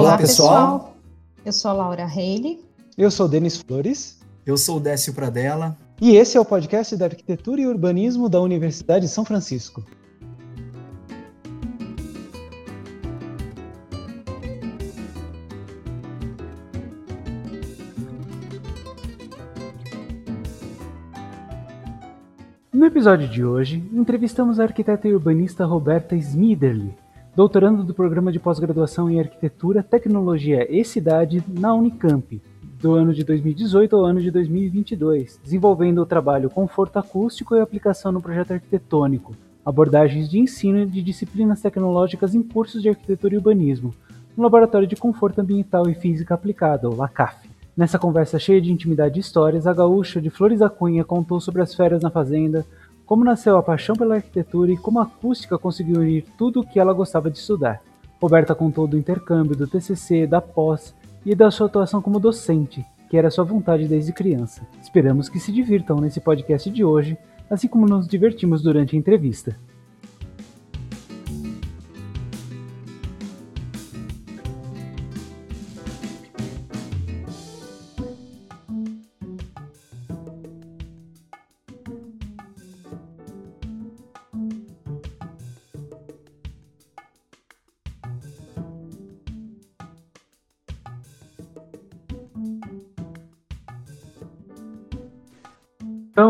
Olá, pessoal. Eu sou a Laura Reile. Eu sou Denis Flores. Eu sou o Décio Pradella. E esse é o podcast da Arquitetura e Urbanismo da Universidade de São Francisco. No episódio de hoje, entrevistamos a arquiteta e urbanista Roberta Smiderli, doutorando do programa de pós-graduação em Arquitetura, Tecnologia e Cidade na Unicamp, do ano de 2018 ao ano de 2022, desenvolvendo o trabalho Conforto Acústico e Aplicação no Projeto Arquitetônico, abordagens de ensino de disciplinas tecnológicas em cursos de Arquitetura e Urbanismo, no Laboratório de Conforto Ambiental e Física Aplicada, o LACAF. Nessa conversa cheia de intimidade e histórias, a gaúcha de Flores da Cunha contou sobre as férias na fazenda, como nasceu a paixão pela arquitetura e como a acústica conseguiu unir tudo o que ela gostava de estudar. Roberta contou do intercâmbio, do TCC, da pós e da sua atuação como docente, que era sua vontade desde criança. Esperamos que se divirtam nesse podcast de hoje, assim como nos divertimos durante a entrevista.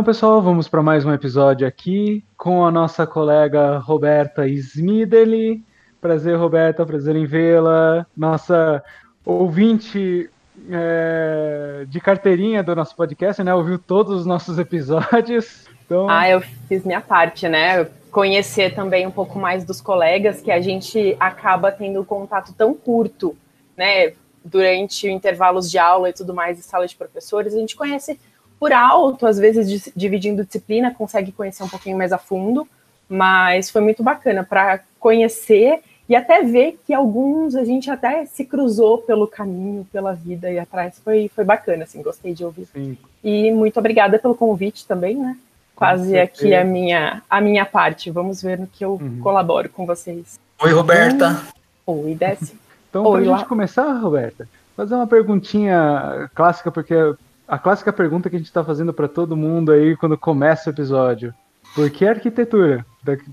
Então, pessoal, vamos para mais um episódio aqui com a nossa colega Roberta Smideli. Prazer, Roberta, prazer em vê-la. Nossa ouvinte é, de carteirinha do nosso podcast, né? Ouviu todos os nossos episódios. Então... Ah, eu fiz minha parte, né? Conhecer também um pouco mais dos colegas, que a gente acaba tendo contato tão curto, né? Durante intervalos de aula e tudo mais, em sala de professores, a gente conhece por alto, às vezes dividindo disciplina, consegue conhecer um pouquinho mais a fundo, mas foi muito bacana para conhecer e até ver que alguns a gente até se cruzou pelo caminho, pela vida e atrás. Foi, foi bacana, assim, gostei de ouvir. Sim. E muito obrigada pelo convite também, né? Quase aqui a minha, a minha parte. Vamos ver no que eu uhum. colaboro com vocês. Oi, Roberta. Hum. Oi, Décio. Então, para a gente começar, Roberta, fazer uma perguntinha clássica, porque a clássica pergunta que a gente está fazendo para todo mundo aí quando começa o episódio. Por que arquitetura?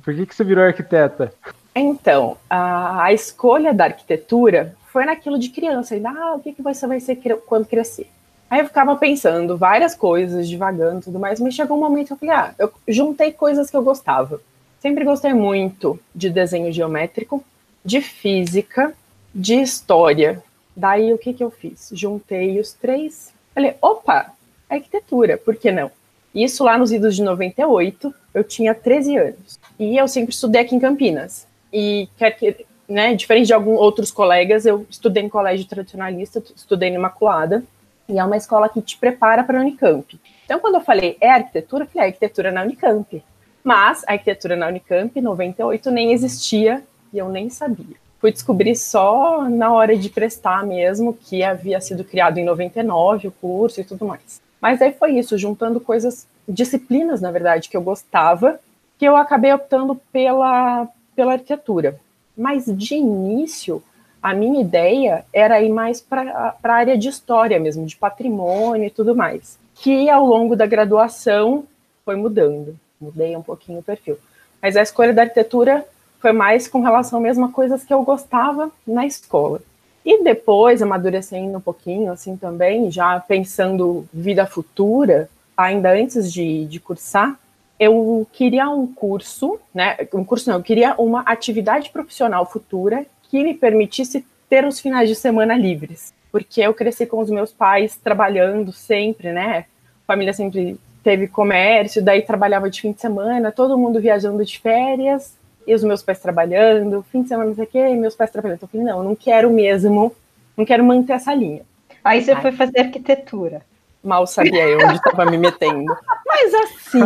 Por que, que você virou arquiteta? Então, a, a escolha da arquitetura foi naquilo de criança. Ainda, ah, o que, que você vai ser quando crescer? Aí eu ficava pensando várias coisas, devagando e tudo mais, mas chegou um momento que eu falei, ah, eu juntei coisas que eu gostava. Sempre gostei muito de desenho geométrico, de física, de história. Daí o que, que eu fiz? Juntei os três Falei, opa, arquitetura, por que não? Isso lá nos idos de 98, eu tinha 13 anos. E eu sempre estudei aqui em Campinas. E quer que, né, diferente de alguns outros colegas, eu estudei em colégio tradicionalista, estudei na Imaculada, e é uma escola que te prepara para a Unicamp. Então, quando eu falei é arquitetura, eu falei é arquitetura na Unicamp. Mas a arquitetura na Unicamp, em 98, nem existia e eu nem sabia fui descobrir só na hora de prestar mesmo, que havia sido criado em 99 o curso e tudo mais. Mas aí foi isso, juntando coisas, disciplinas, na verdade, que eu gostava, que eu acabei optando pela, pela arquitetura. Mas de início, a minha ideia era ir mais para a área de história mesmo, de patrimônio e tudo mais. Que ao longo da graduação foi mudando, mudei um pouquinho o perfil. Mas a escolha da arquitetura foi mais com relação mesmo a coisas que eu gostava na escola. E depois, amadurecendo um pouquinho, assim também, já pensando vida futura, ainda antes de, de cursar, eu queria um curso, né? Um curso não, eu queria uma atividade profissional futura que me permitisse ter os finais de semana livres. Porque eu cresci com os meus pais trabalhando sempre, né? Família sempre teve comércio, daí trabalhava de fim de semana, todo mundo viajando de férias, e os meus pais trabalhando, fim de semana não sei o quê, e meus pais trabalhando. Então, eu falei, não, não quero mesmo, não quero manter essa linha. Aí você Ai. foi fazer arquitetura. Mal sabia eu onde estava me metendo. Mas assim,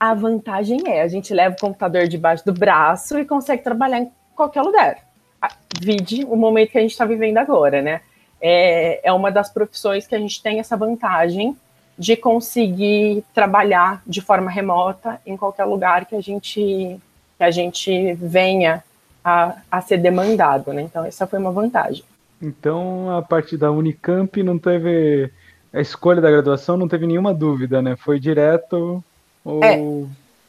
a vantagem é, a gente leva o computador debaixo do braço e consegue trabalhar em qualquer lugar. Vide o momento que a gente está vivendo agora, né? É, é uma das profissões que a gente tem essa vantagem de conseguir trabalhar de forma remota em qualquer lugar que a gente que a gente venha a, a ser demandado, né? Então, essa foi uma vantagem. Então, a partir da Unicamp não teve a escolha da graduação, não teve nenhuma dúvida, né? Foi direto ou... É,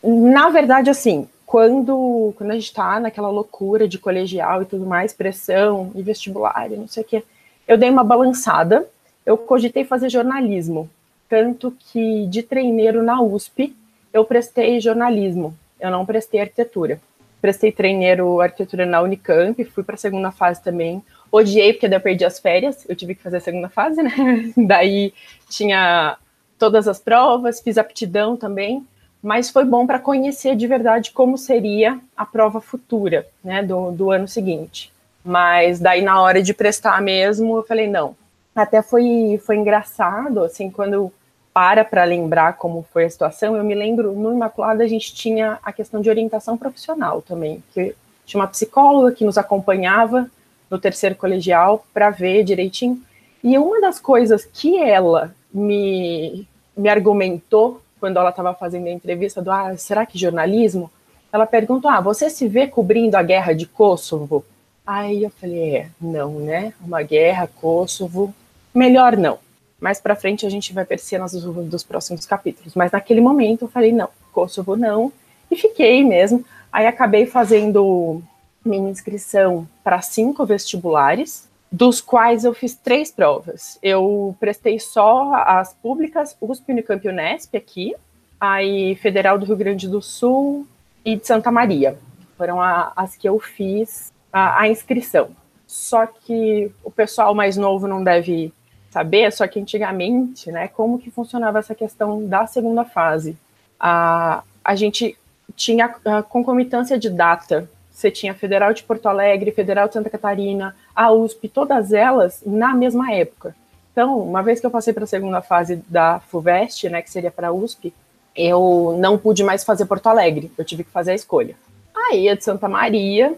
na verdade, assim, quando, quando a gente está naquela loucura de colegial e tudo mais, pressão e vestibular e não sei o quê, eu dei uma balançada, eu cogitei fazer jornalismo, tanto que de treineiro na USP eu prestei jornalismo, eu não prestei arquitetura. Prestei treineiro arquitetura na Unicamp, fui para a segunda fase também. Odiei porque daí eu perdi as férias, eu tive que fazer a segunda fase, né? daí tinha todas as provas, fiz aptidão também, mas foi bom para conhecer de verdade como seria a prova futura, né, do, do ano seguinte. Mas daí na hora de prestar mesmo, eu falei não. Até foi foi engraçado, assim, quando para para lembrar como foi a situação, eu me lembro no Imaculada a gente tinha a questão de orientação profissional também, que tinha uma psicóloga que nos acompanhava no terceiro colegial para ver direitinho. E uma das coisas que ela me, me argumentou quando ela estava fazendo a entrevista do ah, será que jornalismo? Ela perguntou: ah, você se vê cobrindo a guerra de Kosovo? Aí eu falei: é, não, né? Uma guerra, Kosovo, melhor não mais para frente a gente vai ver cenas dos, próximos capítulos. Mas naquele momento eu falei, não, Kosovo não, e fiquei mesmo. Aí acabei fazendo minha inscrição para cinco vestibulares, dos quais eu fiz três provas. Eu prestei só as públicas, USP, Unicamp Unesp aqui, aí Federal do Rio Grande do Sul e de Santa Maria. Foram a, as que eu fiz a, a inscrição. Só que o pessoal mais novo não deve saber, só que antigamente, né, como que funcionava essa questão da segunda fase? A, a gente tinha a concomitância de data. Você tinha Federal de Porto Alegre, Federal de Santa Catarina, a USP, todas elas na mesma época. Então, uma vez que eu passei para a segunda fase da FUVEST, né, que seria para a USP, eu não pude mais fazer Porto Alegre, eu tive que fazer a escolha. Aí a de Santa Maria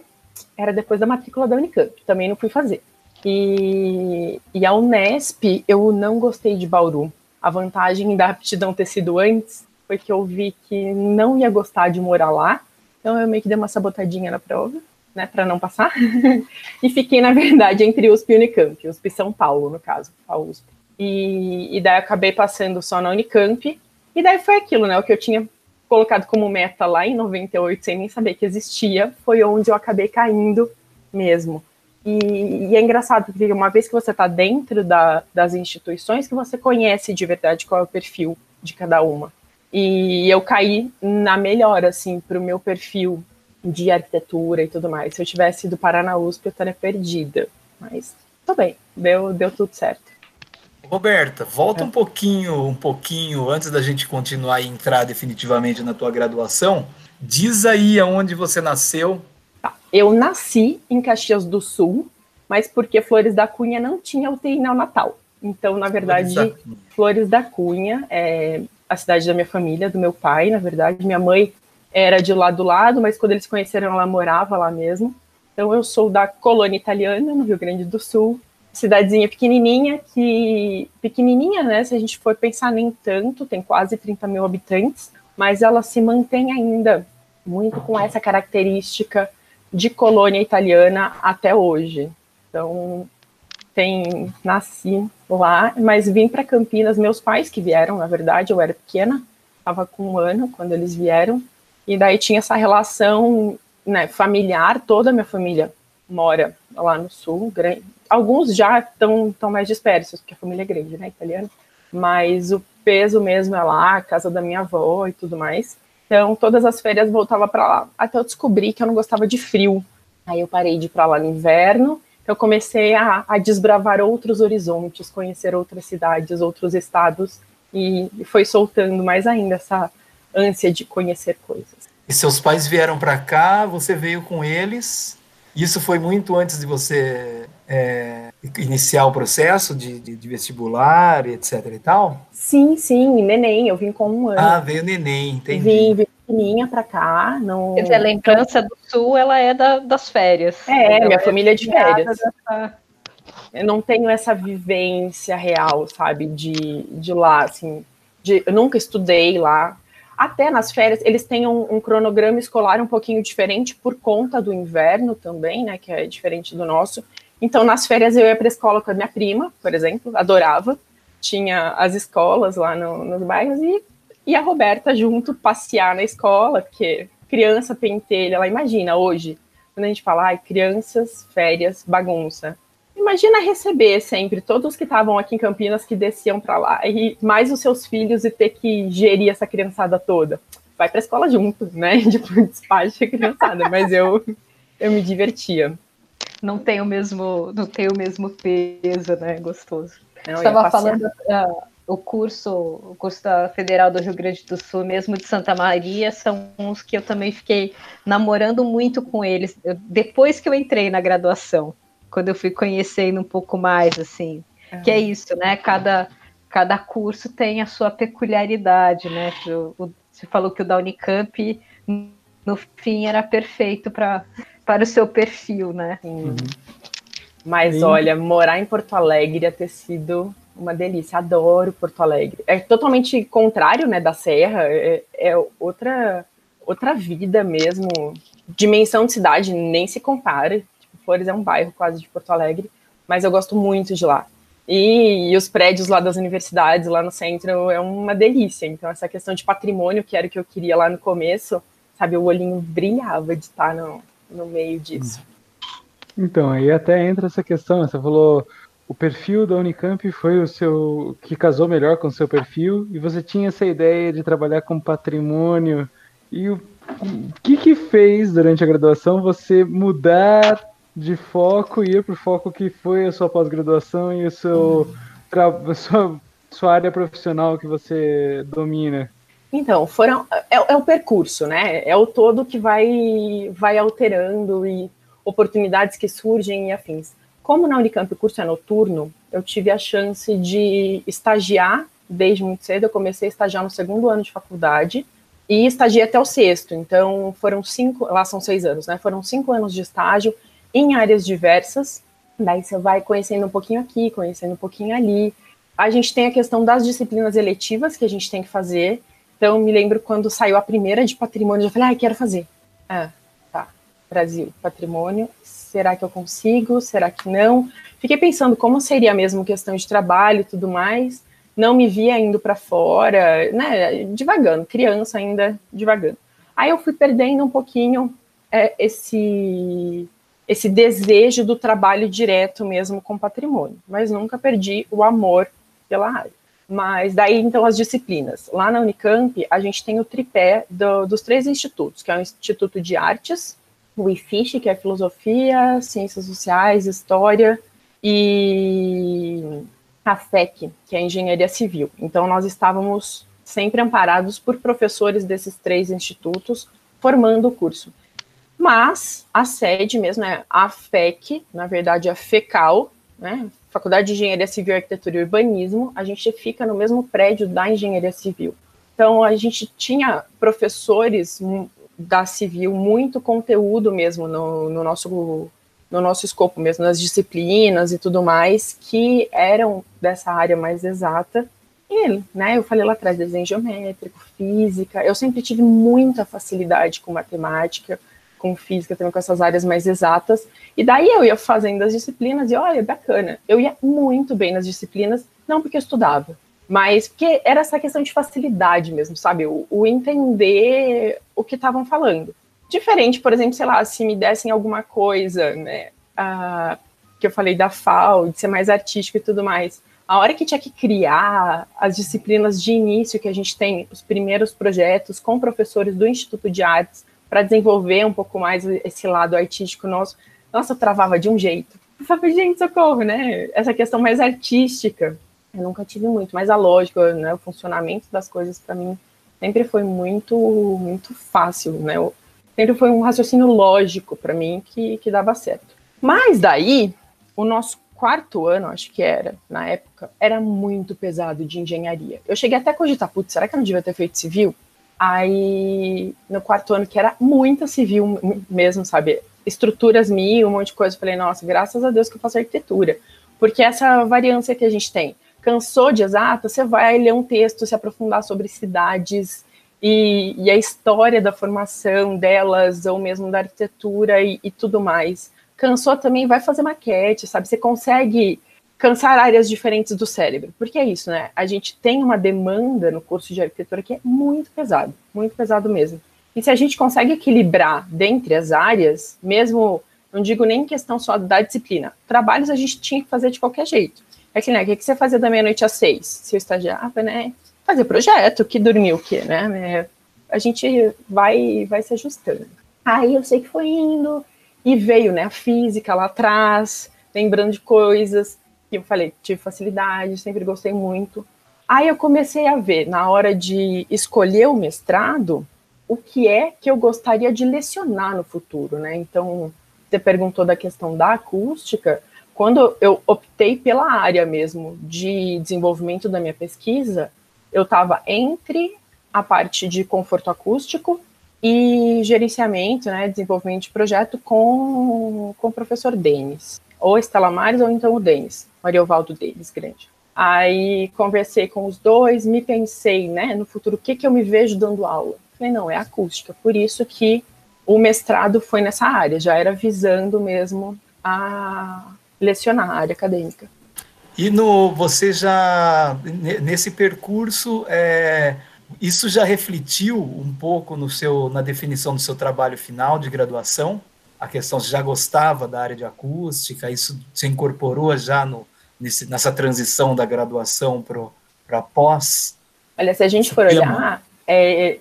era depois da matrícula da Unicamp, também não fui fazer. E, e a Unesp, eu não gostei de Bauru. A vantagem da aptidão ter sido antes foi que eu vi que não ia gostar de morar lá. Então eu meio que dei uma sabotadinha na prova, né, para não passar. e fiquei, na verdade, entre USP e Unicamp, USP São Paulo, no caso, a USP. E, e daí acabei passando só na Unicamp. E daí foi aquilo, né, o que eu tinha colocado como meta lá em 98, sem nem saber que existia, foi onde eu acabei caindo mesmo. E, e, é engraçado, porque uma vez que você está dentro da, das instituições, que você conhece de verdade qual é o perfil de cada uma. E eu caí na melhor, assim, para o meu perfil de arquitetura e tudo mais. Se eu tivesse ido parar na USP, eu estaria perdida. Mas tudo bem, deu, deu tudo certo. Roberta, volta é. um pouquinho, um pouquinho, antes da gente continuar e entrar definitivamente na tua graduação. Diz aí aonde você nasceu. Eu nasci em Caxias do Sul, mas porque Flores da Cunha não tinha UTI neonatal. Então, na verdade, Flores da, Flores da Cunha é a cidade da minha família, do meu pai, na verdade. Minha mãe era de lá do lado, mas quando eles se conheceram, ela morava lá mesmo. Então, eu sou da colônia italiana, no Rio Grande do Sul, cidadezinha pequenininha, que pequenininha, né? Se a gente for pensar nem tanto, tem quase 30 mil habitantes, mas ela se mantém ainda muito com essa característica de colônia italiana até hoje. Então, tem nasci lá, mas vim para Campinas, meus pais que vieram, na verdade, eu era pequena, estava com um ano quando eles vieram, e daí tinha essa relação né, familiar, toda a minha família mora lá no sul, alguns já estão tão mais dispersos, porque a família é grande, né, italiana, mas o peso mesmo é lá, a casa da minha avó e tudo mais. Então, todas as férias voltava para lá. Até eu descobri que eu não gostava de frio. Aí eu parei de ir para lá no inverno. Eu comecei a, a, desbravar outros horizontes, conhecer outras cidades, outros estados. E, e foi soltando mais ainda essa ânsia de conhecer coisas. E seus pais vieram para cá, você veio com eles. Isso foi muito antes de você é, iniciar o processo de, de, de, vestibular, etc e tal? Sim, sim, neném, eu vim com um ano. Ah, veio neném, entendi. Vim, vim pequenininha para cá. Não... Quer dizer, a lembrança do Sul, ela é da, das férias. É, então, minha família é de férias. Dessa... Eu não tenho essa vivência real, sabe, de, de lá, assim, de, eu nunca estudei lá, até nas férias, eles têm um, um, cronograma escolar um pouquinho diferente por conta do inverno também, né? Que é diferente do nosso. Então, nas férias eu ia para a escola com a minha prima, por exemplo, adorava. Tinha as escolas lá no, nos bairros e, e a Roberta junto passear na escola, porque criança pentelha, ela imagina hoje, quando a gente fala, ai, crianças, férias, bagunça. Imagina receber sempre todos que estavam aqui em Campinas que desciam para lá e mais os seus filhos e ter que gerir essa criançada toda. Vai para a escola junto, né? Tipo, despacho a criançada, mas eu eu me divertia. Não tem o mesmo, não tem o mesmo peso, né? Gostoso. Estava falando uh, o curso, o curso da Federal do Rio Grande do Sul, mesmo de Santa Maria, são uns que eu também fiquei namorando muito com eles eu, depois que eu entrei na graduação, quando eu fui conhecendo um pouco mais, assim, uhum. que é isso, né? Cada cada curso tem a sua peculiaridade, né? O, você falou que o da Unicamp no fim era perfeito para para o seu perfil, né? Uhum. Mas Sim. olha, morar em Porto Alegre ia ter sido uma delícia. Adoro Porto Alegre. É totalmente contrário, né, da Serra. É, é outra outra vida mesmo. Dimensão de cidade nem se compara. Tipo, Flores é um bairro quase de Porto Alegre, mas eu gosto muito de lá. E, e, os prédios lá das universidades, lá no centro, é uma delícia. Então, essa questão de patrimônio, que era o que eu queria lá no começo, sabe, o olhinho brilhava de estar no, no meio disso. Então, aí até entra essa questão, você falou o perfil da Unicamp foi o seu que casou melhor com o seu perfil e você tinha essa ideia de trabalhar com patrimônio e o que que fez durante a graduação você mudar de foco e ir para o foco que foi a sua pós-graduação e o seu a sua, sua área profissional que você domina? Então, foram é, é, o percurso, né? É o todo que vai vai alterando e oportunidades que surgem e afins. Como na Unicamp o curso é noturno, eu tive a chance de estagiar desde muito cedo. Eu comecei a estagiar no segundo ano de faculdade e estagiei até o sexto. Então, foram cinco, lá são seis anos, né? Foram cinco anos de estágio em áreas diversas. Daí você vai conhecendo um pouquinho aqui, conhecendo um pouquinho ali. A gente tem a questão das disciplinas eletivas que a gente tem que fazer. Então, me lembro quando saiu a primeira de patrimônio, eu falei, ah, quero fazer. Ah, tá. Brasil, patrimônio, será que eu consigo? Será que não? Fiquei pensando como seria mesmo questão de trabalho e tudo mais. Não me via indo para fora, né? Devagando, criança ainda devagando. Aí eu fui perdendo um pouquinho é, esse esse desejo do trabalho direto mesmo com patrimônio, mas nunca perdi o amor pela área. Mas daí, então, as disciplinas. Lá na Unicamp, a gente tem o tripé do, dos três institutos, que é o Instituto de Artes, o IFISH, que é Filosofia, Ciências Sociais, História, e a FEC, que é Engenharia Civil. Então, nós estávamos sempre amparados por professores desses três institutos, formando o curso. Mas a sede mesmo é a FEC, na verdade a FECAL, né, Faculdade de Engenharia Civil, Arquitetura e Urbanismo, a gente fica no mesmo prédio da Engenharia Civil. Então, a gente tinha professores da Civil, muito conteúdo mesmo no, no nosso no nosso escopo mesmo, nas disciplinas e tudo mais, que eram dessa área mais exata. E, né, eu falei lá atrás, desenho geométrico, física, eu sempre tive muita facilidade com matemática, com física, também com essas áreas mais exatas. E daí eu ia fazendo as disciplinas e olha, bacana. Eu ia muito bem nas disciplinas, não porque eu estudava, mas porque era essa questão de facilidade mesmo, sabe? O, o entender o que estavam falando. Diferente, por exemplo, sei lá, se me dessem alguma coisa, né? Que eu falei da FAO, de ser mais artístico e tudo mais. A hora que tinha que criar as disciplinas de início que a gente tem, os primeiros projetos com professores do Instituto de Artes, para desenvolver um pouco mais esse lado artístico nosso, nossa, eu travava de um jeito. Eu falei, gente, socorro, né? Essa questão mais artística, eu nunca tive muito, mas a lógica, né, o funcionamento das coisas para mim sempre foi muito, muito fácil, né? Sempre foi um raciocínio lógico para mim que, que dava certo. Mas daí, o nosso quarto ano, acho que era, na época, era muito pesado de engenharia. Eu cheguei até a cogitar, putz, será que eu não devia ter feito civil? Aí, no quarto ano, que era muita civil mesmo, sabe? Estruturas mil, um monte de coisa. Eu falei, nossa, graças a Deus que eu faço arquitetura. Porque essa variância que a gente tem. Cansou de exata, você vai ler um texto, se aprofundar sobre cidades e, e a história da formação delas, ou mesmo da arquitetura e, e tudo mais. Cansou também, vai fazer maquete, sabe? Você consegue cansar áreas diferentes do cérebro. Porque é isso, né? A gente tem uma demanda no curso de arquitetura que é muito pesado, muito pesado mesmo. E se a gente consegue equilibrar dentre as áreas, mesmo, não digo nem questão só da disciplina, trabalhos a gente tinha que fazer de qualquer jeito. É que, né, o que você fazia da meia-noite às seis? Se eu estagiava, né, fazer projeto, que dormiu o quê, né? É, a gente vai, vai se ajustando. Aí eu sei que foi indo, e veio, né, a física lá atrás, lembrando de coisas, que eu falei, tive facilidade, sempre gostei muito. Aí eu comecei a ver, na hora de escolher o mestrado, o que é que eu gostaria de lecionar no futuro, né? Então, você perguntou da questão da acústica. Quando eu optei pela área mesmo de desenvolvimento da minha pesquisa, eu estava entre a parte de conforto acústico e gerenciamento, né, desenvolvimento de projeto com, com o professor Denis, ou Estela Mares ou então o Denis, Mariovaldo Denis, grande. Aí conversei com os dois, me pensei, né, no futuro, o que, que eu me vejo dando aula? Falei, não, é acústica. Por isso que o mestrado foi nessa área, já era visando mesmo a lecionar a área acadêmica. E no, você já, nesse percurso, é, isso já refletiu um pouco no seu, na definição do seu trabalho final de graduação? A questão, você já gostava da área de acústica? Isso se incorporou já no, nesse, nessa transição da graduação para pós? Olha, se a gente for olhar, é,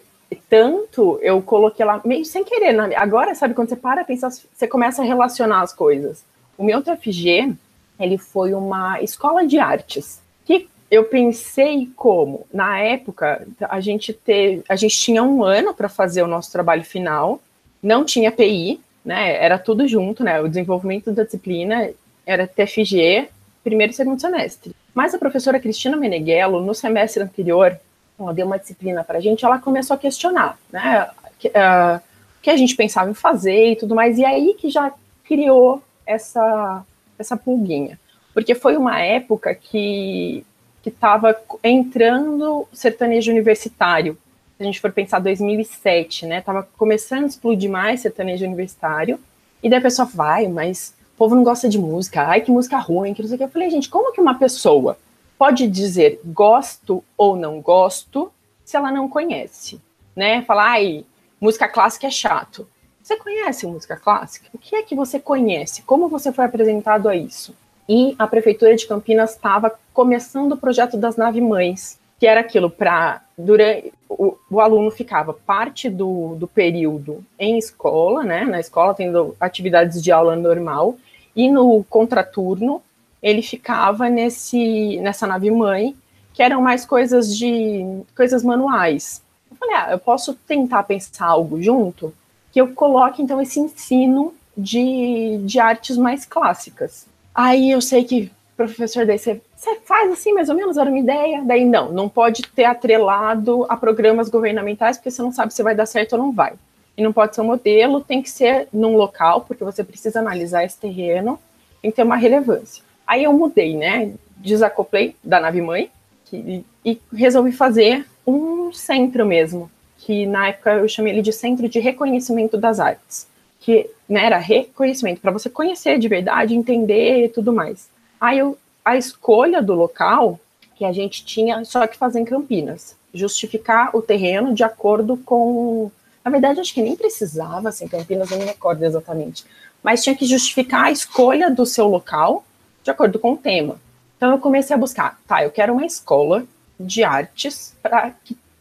tanto eu coloquei lá, meio sem querer. Né? Agora, sabe, quando você para pensar, você começa a relacionar as coisas. O meu TFG, ele foi uma escola de artes. Que eu pensei como, na época, a gente, teve, a gente tinha um ano para fazer o nosso trabalho final, não tinha PI, né? Era tudo junto, né? O desenvolvimento da disciplina era TFG, primeiro e segundo semestre. Mas a professora Cristina Meneghello, no semestre anterior, ela deu uma disciplina para a gente, ela começou a questionar, né, uh, o que a gente pensava em fazer e tudo mais, e aí que já criou essa, essa pulguinha, porque foi uma época que que estava entrando sertanejo universitário, se a gente for pensar 2007, né, tava começando a explodir mais sertanejo universitário, e daí a pessoa vai, mas o povo não gosta de música, ai que música ruim, que não sei o que, eu falei, gente, como que uma pessoa pode dizer gosto ou não gosto se ela não conhece, né? Falar, ai, música clássica é chato. Você conhece música clássica? O que é que você conhece? Como você foi apresentado a isso? E a prefeitura de Campinas estava começando o projeto das nave mães, que era aquilo para durante o, o, aluno ficava parte do, do período em escola, né? Na escola tendo atividades de aula normal e no contraturno ele ficava nesse nessa nave mãe, que eram mais coisas de coisas manuais. Eu falei, ah, eu posso tentar pensar algo junto que eu coloque então esse ensino de, de artes mais clássicas. Aí eu sei que professor daí você, você faz assim mais ou menos era uma ideia, daí não, não pode ter atrelado a programas governamentais porque você não sabe se vai dar certo ou não vai. E não pode ser um modelo, tem que ser num local, porque você precisa analisar esse terreno, tem que ter uma relevância. Aí eu mudei, né? Desacoplei da nave mãe que, e resolvi fazer um centro mesmo, que na época eu chamei ele de Centro de Reconhecimento das Artes, que né, era reconhecimento para você conhecer de verdade, entender e tudo mais. Aí eu, a escolha do local que a gente tinha só que fazer em Campinas, justificar o terreno de acordo com na verdade, acho que nem precisava, assim, Campinas, eu não me recordo exatamente. Mas tinha que justificar a escolha do seu local de acordo com o tema. Então eu comecei a buscar, tá, eu quero uma escola de artes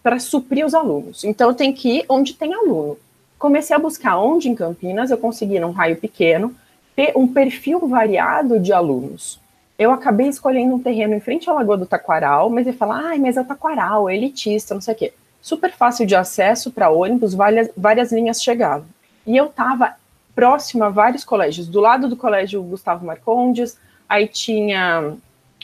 para suprir os alunos. Então eu tenho que ir onde tem aluno. Comecei a buscar onde em Campinas eu consegui, num raio pequeno, ter um perfil variado de alunos. Eu acabei escolhendo um terreno em frente à Lagoa do Taquaral, mas ele fala, ai, mas é o Taquaral, é elitista, não sei o quê. Super fácil de acesso para ônibus, várias, várias linhas chegavam. E eu estava próximo a vários colégios, do lado do colégio Gustavo Marcondes, Aí tinha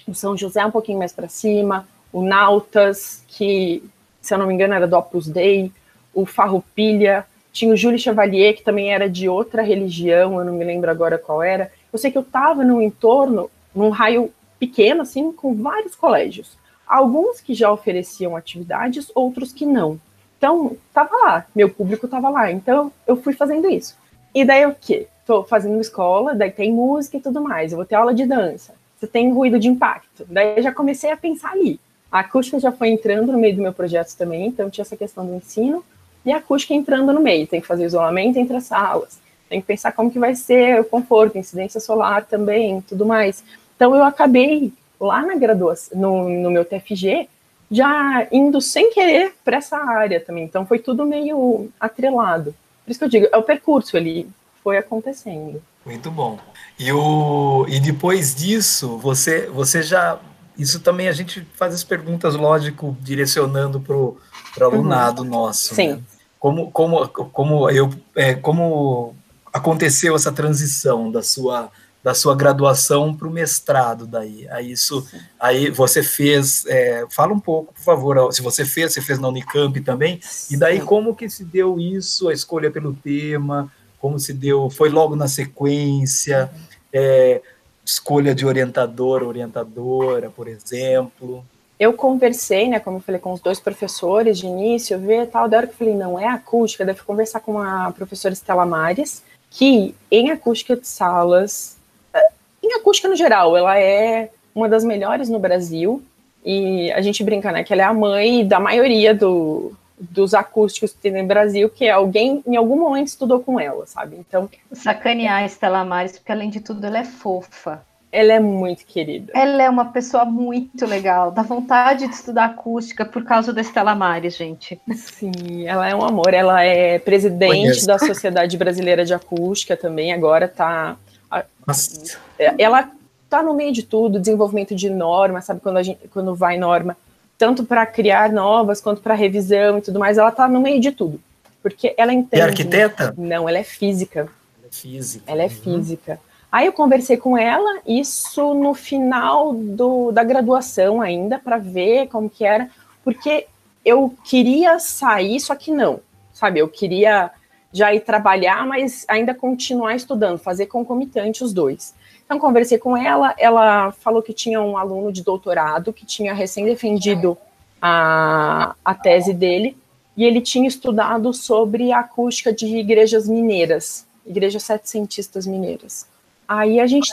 o São José um pouquinho mais para cima, o Nautas, que, se eu não me engano, era do Opus Dei, o Farroupilha, tinha o Júlio Chevalier, que também era de outra religião, eu não me lembro agora qual era. Eu sei que eu estava num entorno, num raio pequeno, assim, com vários colégios. Alguns que já ofereciam atividades, outros que não. Então, estava lá, meu público estava lá. Então, eu fui fazendo isso. E daí o quê? tô fazendo escola, daí tem música e tudo mais, eu vou ter aula de dança, você tem ruído de impacto. Daí eu já comecei a pensar ali. A acústica já foi entrando no meio do meu projeto também, então tinha essa questão do ensino, e a acústica entrando no meio, tem que fazer isolamento entre as salas, tem que pensar como que vai ser o conforto, incidência solar também, tudo mais. Então eu acabei lá na graduação, no, no meu TFG, já indo sem querer para essa área também. Então foi tudo meio atrelado. Por isso que eu digo, é o percurso ali, foi acontecendo. Muito bom. E, o, e depois disso, você, você já. Isso também a gente faz as perguntas, lógico, direcionando para o alunado uhum. nosso. Sim. Né? Como, como, como, eu, é, como aconteceu essa transição da sua da sua graduação para o mestrado daí. Aí isso, aí você fez, é, fala um pouco, por favor, se você fez, você fez na Unicamp também, e daí como que se deu isso, a escolha pelo tema, como se deu, foi logo na sequência, é, escolha de orientador, orientadora, por exemplo. Eu conversei, né, como eu falei, com os dois professores de início, ver tal, da hora que eu falei, não, é acústica, deve conversar com a professora Estela Mares, que em acústica de salas, em acústica no geral, ela é uma das melhores no Brasil, e a gente brinca, né, que ela é a mãe da maioria do, dos acústicos que tem no Brasil, que alguém em algum momento estudou com ela, sabe? Então. Sacanear a Estela Maris, porque além de tudo ela é fofa. Ela é muito querida. Ela é uma pessoa muito legal. Dá vontade de estudar acústica por causa da Estela Maris, gente. Sim, ela é um amor. Ela é presidente Conheço. da Sociedade Brasileira de Acústica também. Agora tá. Nossa. Ela tá no meio de tudo, desenvolvimento de norma, sabe? Quando, a gente, quando vai norma, tanto para criar novas quanto para revisão e tudo mais, ela está no meio de tudo. Porque ela entende. É arquiteta? Não, ela é física. Ela é física. Ela é uhum. física. Aí eu conversei com ela, isso no final do, da graduação ainda, para ver como que era, porque eu queria sair, só que não, sabe? Eu queria já ir trabalhar, mas ainda continuar estudando, fazer concomitante os dois. Então, conversei com ela, ela falou que tinha um aluno de doutorado que tinha recém defendido a, a tese dele, e ele tinha estudado sobre a acústica de igrejas mineiras, igrejas setecentistas mineiras. Aí a gente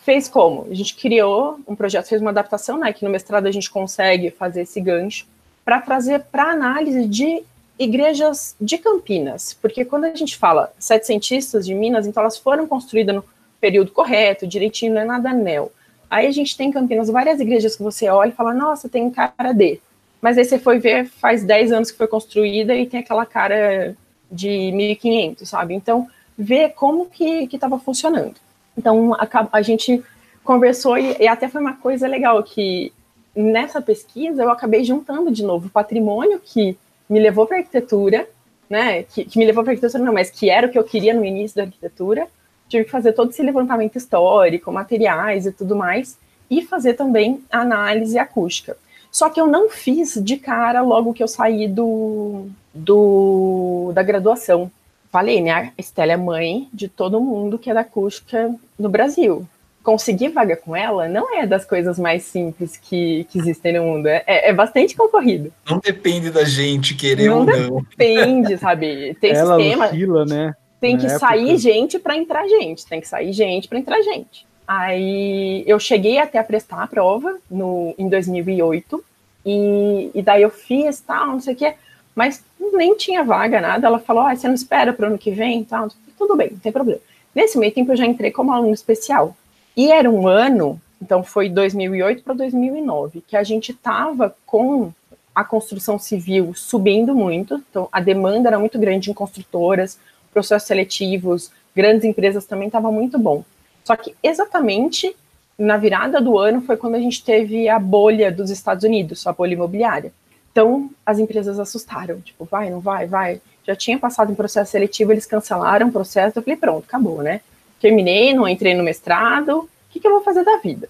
fez como? A gente criou um projeto, fez uma adaptação, né, que no mestrado a gente consegue fazer esse gancho, para trazer para análise de igrejas de Campinas, porque quando a gente fala setecentistas de Minas, então elas foram construídas no período correto, direitinho, não é nada anel. Aí a gente tem em Campinas várias igrejas que você olha e fala, nossa, tem cara de. Mas aí você foi ver, faz 10 anos que foi construída e tem aquela cara de 1500, sabe? Então, ver como que estava funcionando. Então, a, a, gente conversou e, e até foi uma coisa legal que nessa pesquisa eu acabei juntando de novo o patrimônio que me levou para arquitetura, né? Que, que me levou para arquitetura, não, mas que era o que eu queria no início da arquitetura, tive que fazer todo esse levantamento histórico, materiais e tudo mais, e fazer também análise acústica. Só que eu não fiz de cara logo que eu saí do, do da graduação. Falei, né? A Estela é mãe de todo mundo que é da acústica no Brasil. Conseguir vaga com ela não é das coisas mais simples que, que existem no mundo. É, é bastante concorrido. Não depende da gente querer não ou não. Depende, sabe? Tem ela sistema. Oscila, né? Tem que sair gente para entrar gente, tem que sair gente para entrar gente. Aí eu cheguei até a prestar a prova no, em 2008, e, e daí eu fiz tal, não sei o quê, mas nem tinha vaga, nada. Ela falou: ah, você não espera para o ano que vem tal? Tudo bem, não tem problema. Nesse meio tempo eu já entrei como aluno especial. E era um ano, então foi 2008 para 2009, que a gente estava com a construção civil subindo muito, então a demanda era muito grande em construtoras, processos seletivos, grandes empresas também estava muito bom. Só que exatamente na virada do ano foi quando a gente teve a bolha dos Estados Unidos, a bolha imobiliária. Então as empresas assustaram, tipo, vai, não vai, vai. Já tinha passado em processo seletivo, eles cancelaram o processo. Eu falei, pronto, acabou, né? Terminei, não entrei no mestrado. O que, que eu vou fazer da vida?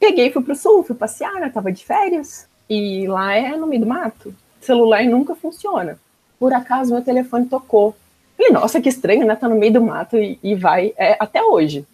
Peguei, fui pro sul, fui passear, né? Tava de férias. E lá é no meio do mato. celular nunca funciona. Por acaso meu telefone tocou. Falei, nossa, que estranho, né? Tá no meio do mato e, e vai. É, até hoje.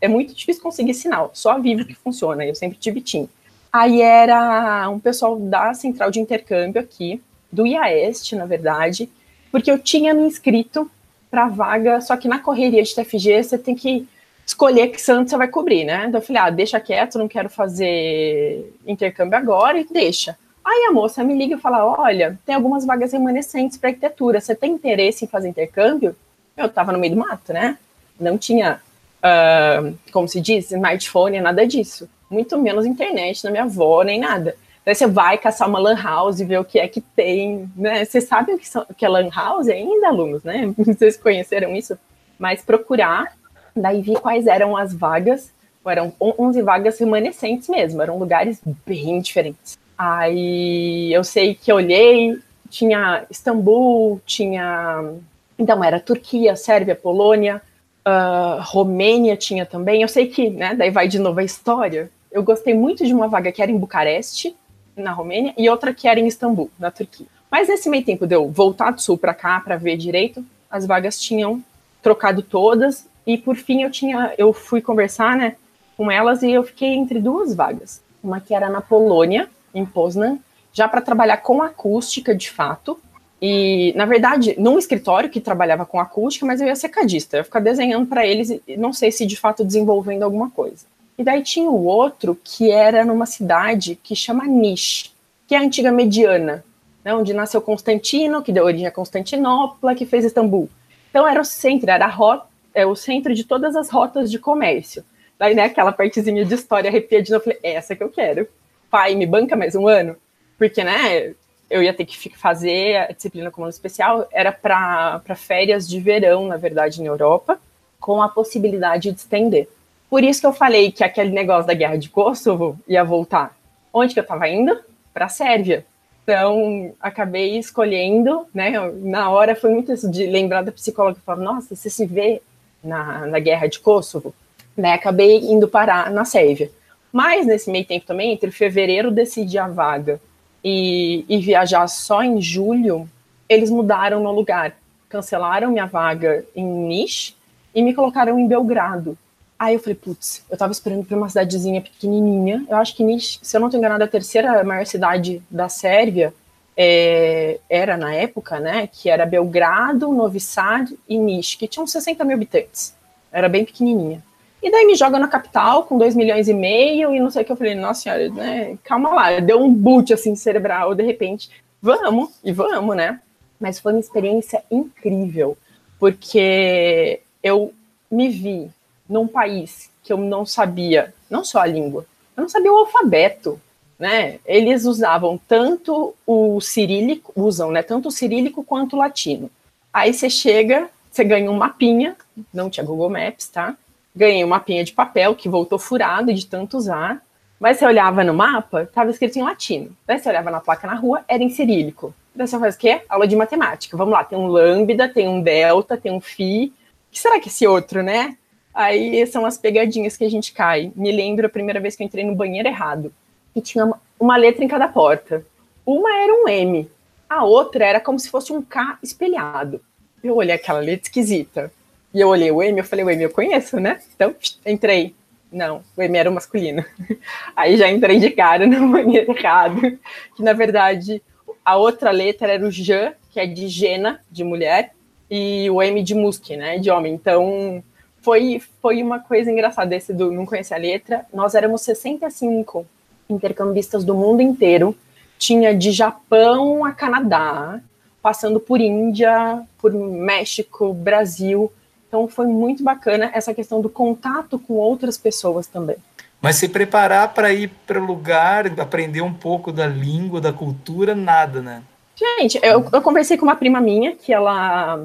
É muito difícil conseguir sinal. Só a Vivo que funciona. Eu sempre tive TIM. Aí era um pessoal da central de intercâmbio aqui, do IAEST, na verdade, porque eu tinha me inscrito para vaga, só que na correria de TFG você tem que escolher que santo você vai cobrir, né? Então eu falei, ah, deixa quieto, não quero fazer intercâmbio agora e deixa. Aí a moça me liga e fala: Olha, tem algumas vagas remanescentes para arquitetura. Você tem interesse em fazer intercâmbio? Eu estava no meio do mato, né? Não tinha, uh, como se diz, smartphone, nada disso. Muito menos internet na minha avó, nem nada. Você vai caçar uma lan house e ver o que é que tem, né? Vocês sabem o que, são, que é lan house ainda, alunos, né? Vocês conheceram isso? Mas procurar, daí vi quais eram as vagas. Eram 11 vagas remanescentes mesmo, eram lugares bem diferentes. Aí eu sei que eu olhei, tinha Istambul, tinha. Então, era Turquia, Sérvia, Polônia, uh, Romênia tinha também. Eu sei que, né, daí vai de novo a história. Eu gostei muito de uma vaga que era em Bucareste, na Romênia, e outra que era em Istambul, na Turquia. Mas nesse meio tempo de eu voltar do sul para cá para ver direito, as vagas tinham trocado todas e por fim eu tinha eu fui conversar, né, com elas e eu fiquei entre duas vagas. Uma que era na Polônia, em Poznan, já para trabalhar com acústica de fato. E, na verdade, num escritório que trabalhava com acústica, mas eu ia ser cadista, eu ia ficar desenhando para eles e não sei se de fato desenvolvendo alguma coisa. E daí tinha o outro que era numa cidade que chama Nish, que é a antiga Mediana, né, onde nasceu Constantino, que deu origem a Constantinopla, que fez Istambul. Então era o centro, era rota, é o centro de todas as rotas de comércio. Daí, né, aquela partezinha de história arrepia de novo, eu falei, essa que eu quero pai me banca mais um ano, porque, né, eu ia ter que fazer a disciplina como especial, era para férias de verão, na verdade, na Europa, com a possibilidade de estender. Por isso que eu falei que aquele negócio da guerra de Kosovo ia voltar. Onde que eu estava indo? Para a Sérvia. Então, acabei escolhendo, né? Na hora foi muito isso de lembrar da psicóloga falou: nossa, você se vê na, na guerra de Kosovo? Né? Acabei indo parar na Sérvia. Mas nesse meio tempo também, entre fevereiro decidir a vaga e, e viajar só em julho, eles mudaram no lugar. Cancelaram minha vaga em Niš e me colocaram em Belgrado. Aí eu falei, putz, eu tava esperando para uma cidadezinha pequenininha. Eu acho que Niš, se eu não tô enganado, é a terceira maior cidade da Sérvia é, era na época, né? Que era Belgrado, Novi Sad e Niš, que tinham 60 mil habitantes. Era bem pequenininha. E daí me joga na capital com 2 milhões e meio e não sei o que. Eu falei, nossa senhora, né? Calma lá, deu um boot assim cerebral de repente. Vamos, e vamos, né? Mas foi uma experiência incrível, porque eu me vi num país que eu não sabia, não só a língua, eu não sabia o alfabeto, né? Eles usavam tanto o cirílico, usam, né? Tanto o cirílico quanto o latino. Aí você chega, você ganha um mapinha, não tinha Google Maps, tá? ganhei uma mapinha de papel que voltou furado de tanto usar. Mas você olhava no mapa, estava escrito em latino. Daí você olhava na placa na rua, era em cirílico. Daí você faz o quê? Aula de matemática. Vamos lá, tem um lambda, tem um delta, tem um phi. O que será que é esse outro, né? Aí são as pegadinhas que a gente cai. Me lembro a primeira vez que eu entrei no banheiro errado. E tinha uma letra em cada porta. Uma era um M, a outra era como se fosse um K espelhado. Eu olhei aquela letra esquisita. E eu olhei o M, eu falei, o M eu conheço, né? Então, entrei. Não, o M era o masculino. Aí já entrei de cara no banheiro errado. Que na verdade a outra letra era o J, que é de Jena, de mulher, e o M de Musk, né? De homem. Então foi, foi uma coisa engraçada esse do não conhecer a letra. Nós éramos 65 intercambistas do mundo inteiro. Tinha de Japão a Canadá, passando por Índia, por México, Brasil. Então foi muito bacana essa questão do contato com outras pessoas também. Mas se preparar para ir para o lugar, aprender um pouco da língua, da cultura, nada, né? Gente, eu, eu conversei com uma prima minha que ela,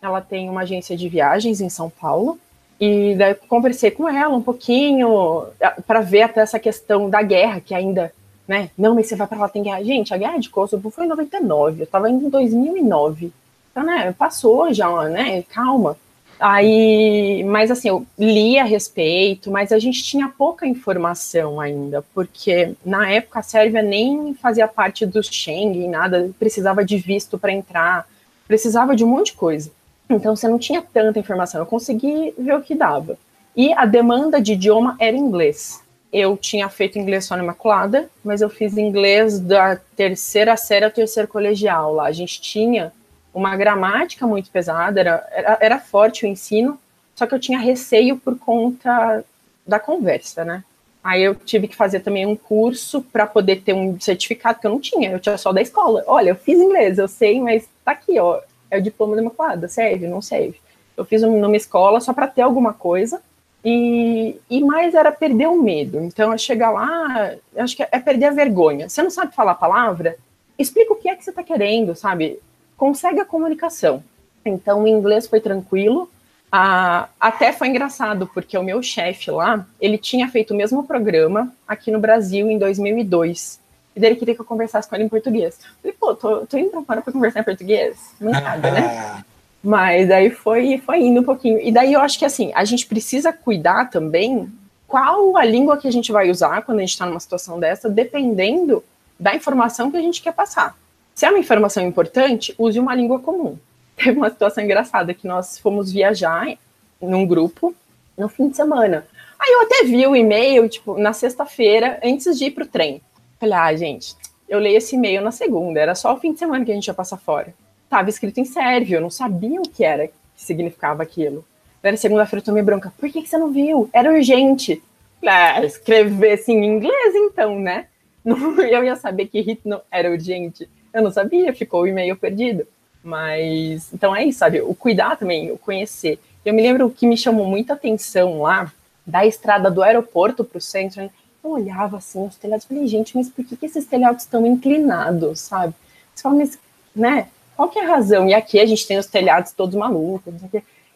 ela tem uma agência de viagens em São Paulo. E daí conversei com ela um pouquinho para ver até essa questão da guerra, que ainda, né? Não, mas você vai para lá, tem guerra. Gente, a guerra de Kosovo foi em 99, eu estava indo em 2009. Então, né, passou já, né? Calma. Aí, mas assim, eu li a respeito, mas a gente tinha pouca informação ainda, porque na época a Sérvia nem fazia parte do Schengen, nada, precisava de visto para entrar, precisava de um monte de coisa. Então você não tinha tanta informação, eu consegui ver o que dava. E a demanda de idioma era inglês. Eu tinha feito inglês só na Imaculada, mas eu fiz inglês da terceira série ao terceiro colegial lá. A gente tinha uma gramática muito pesada, era, era, era forte o ensino, só que eu tinha receio por conta da conversa, né? Aí eu tive que fazer também um curso para poder ter um certificado que eu não tinha, eu tinha só da escola. Olha, eu fiz inglês, eu sei, mas tá aqui, ó, é o diploma da Imaculada, serve, não serve. Eu fiz numa escola só para ter alguma coisa, e, e mais era perder o medo. Então, eu chegar lá, acho que é perder a vergonha. Você não sabe falar a palavra? Explica o que é que você está querendo, sabe? Consegue a comunicação. Então, o inglês foi tranquilo. Ah, até foi engraçado, porque o meu chefe lá, ele tinha feito o mesmo programa aqui no Brasil em 2002. E daí ele queria que eu conversasse com ele em português. Eu falei, pô, tô, tô indo pra fora pra conversar em português? Não nada, né? Mas aí foi, foi indo um pouquinho. E daí eu acho que assim, a gente precisa cuidar também qual a língua que a gente vai usar quando a gente está numa situação dessa, dependendo da informação que a gente quer passar. Se é uma informação importante, use uma língua comum. Teve uma situação engraçada que nós fomos viajar num grupo no fim de semana. Aí eu até vi o e-mail, tipo, na sexta-feira, antes de ir pro trem. Falei, ah, gente, eu leio esse e-mail na segunda, era só o fim de semana que a gente ia passar fora estava escrito em sérvio, eu não sabia o que era, que significava aquilo. Era segunda-feira, eu tomei bronca. Por que, que você não viu? Era urgente. Ah, escrever assim em inglês, então, né? Eu ia saber que hit não era urgente. Eu não sabia, ficou o e-mail perdido. Mas, então é isso, sabe? O cuidar também, o conhecer. Eu me lembro que me chamou muita atenção lá, da estrada do aeroporto para o centro. Eu olhava assim os telhados e falei, gente, mas por que, que esses telhados estão inclinados, sabe? Você fala, mas, né? qual que é a razão? E aqui a gente tem os telhados todos malucos.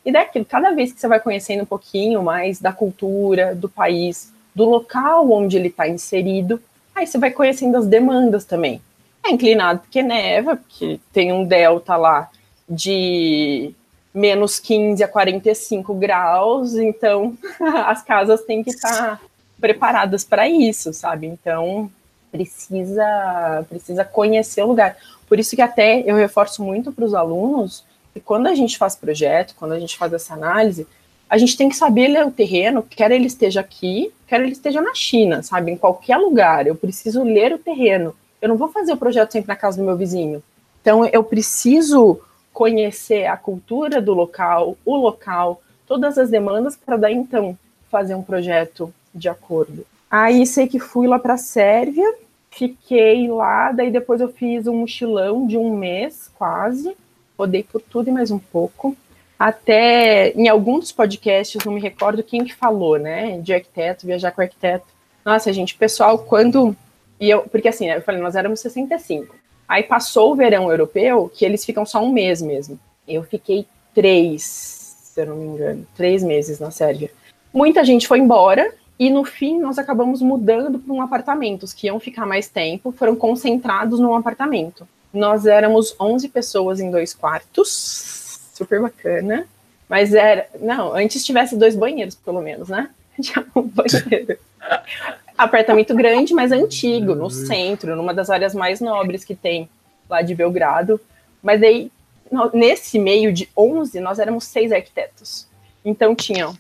E daquilo, cada vez que você vai conhecendo um pouquinho mais da cultura, do país, do local onde ele está inserido, aí você vai conhecendo as demandas também. É inclinado porque neva, porque tem um delta lá de menos 15 a 45 graus, então as casas têm que estar tá preparadas para isso, sabe? Então precisa precisa conhecer o lugar. Por isso que até eu reforço muito para os alunos que quando a gente faz projeto, quando a gente faz essa análise, a gente tem que saber ler o terreno, quer ele esteja aqui, quer ele esteja na China, sabe? Em qualquer lugar. Eu preciso ler o terreno. Eu não vou fazer o projeto sempre na casa do meu vizinho. Então, eu preciso conhecer a cultura do local, o local, todas as demandas, para daí, então, fazer um projeto de acordo. Aí, sei que fui lá para a Sérvia, Fiquei lá, daí depois eu fiz um mochilão de um mês, quase. Rodei por tudo e mais um pouco. Até em alguns podcasts, não me recordo quem que falou, né? De arquiteto, viajar com arquiteto. Nossa, gente, pessoal, quando. E eu, porque assim, eu falei, nós éramos 65. Aí passou o verão europeu, que eles ficam só um mês mesmo. Eu fiquei três, se eu não me engano, três meses na Sérvia. Muita gente foi embora, e no fim, nós acabamos mudando para um apartamento. Os que iam ficar mais tempo foram concentrados num apartamento. Nós éramos 11 pessoas em dois quartos, super bacana. Mas era. Não, antes tivesse dois banheiros, pelo menos, né? Tinha um banheiro. Apartamento grande, mas antigo, no centro, numa das áreas mais nobres que tem lá de Belgrado. Mas aí, nesse meio de 11, nós éramos seis arquitetos. Então tinham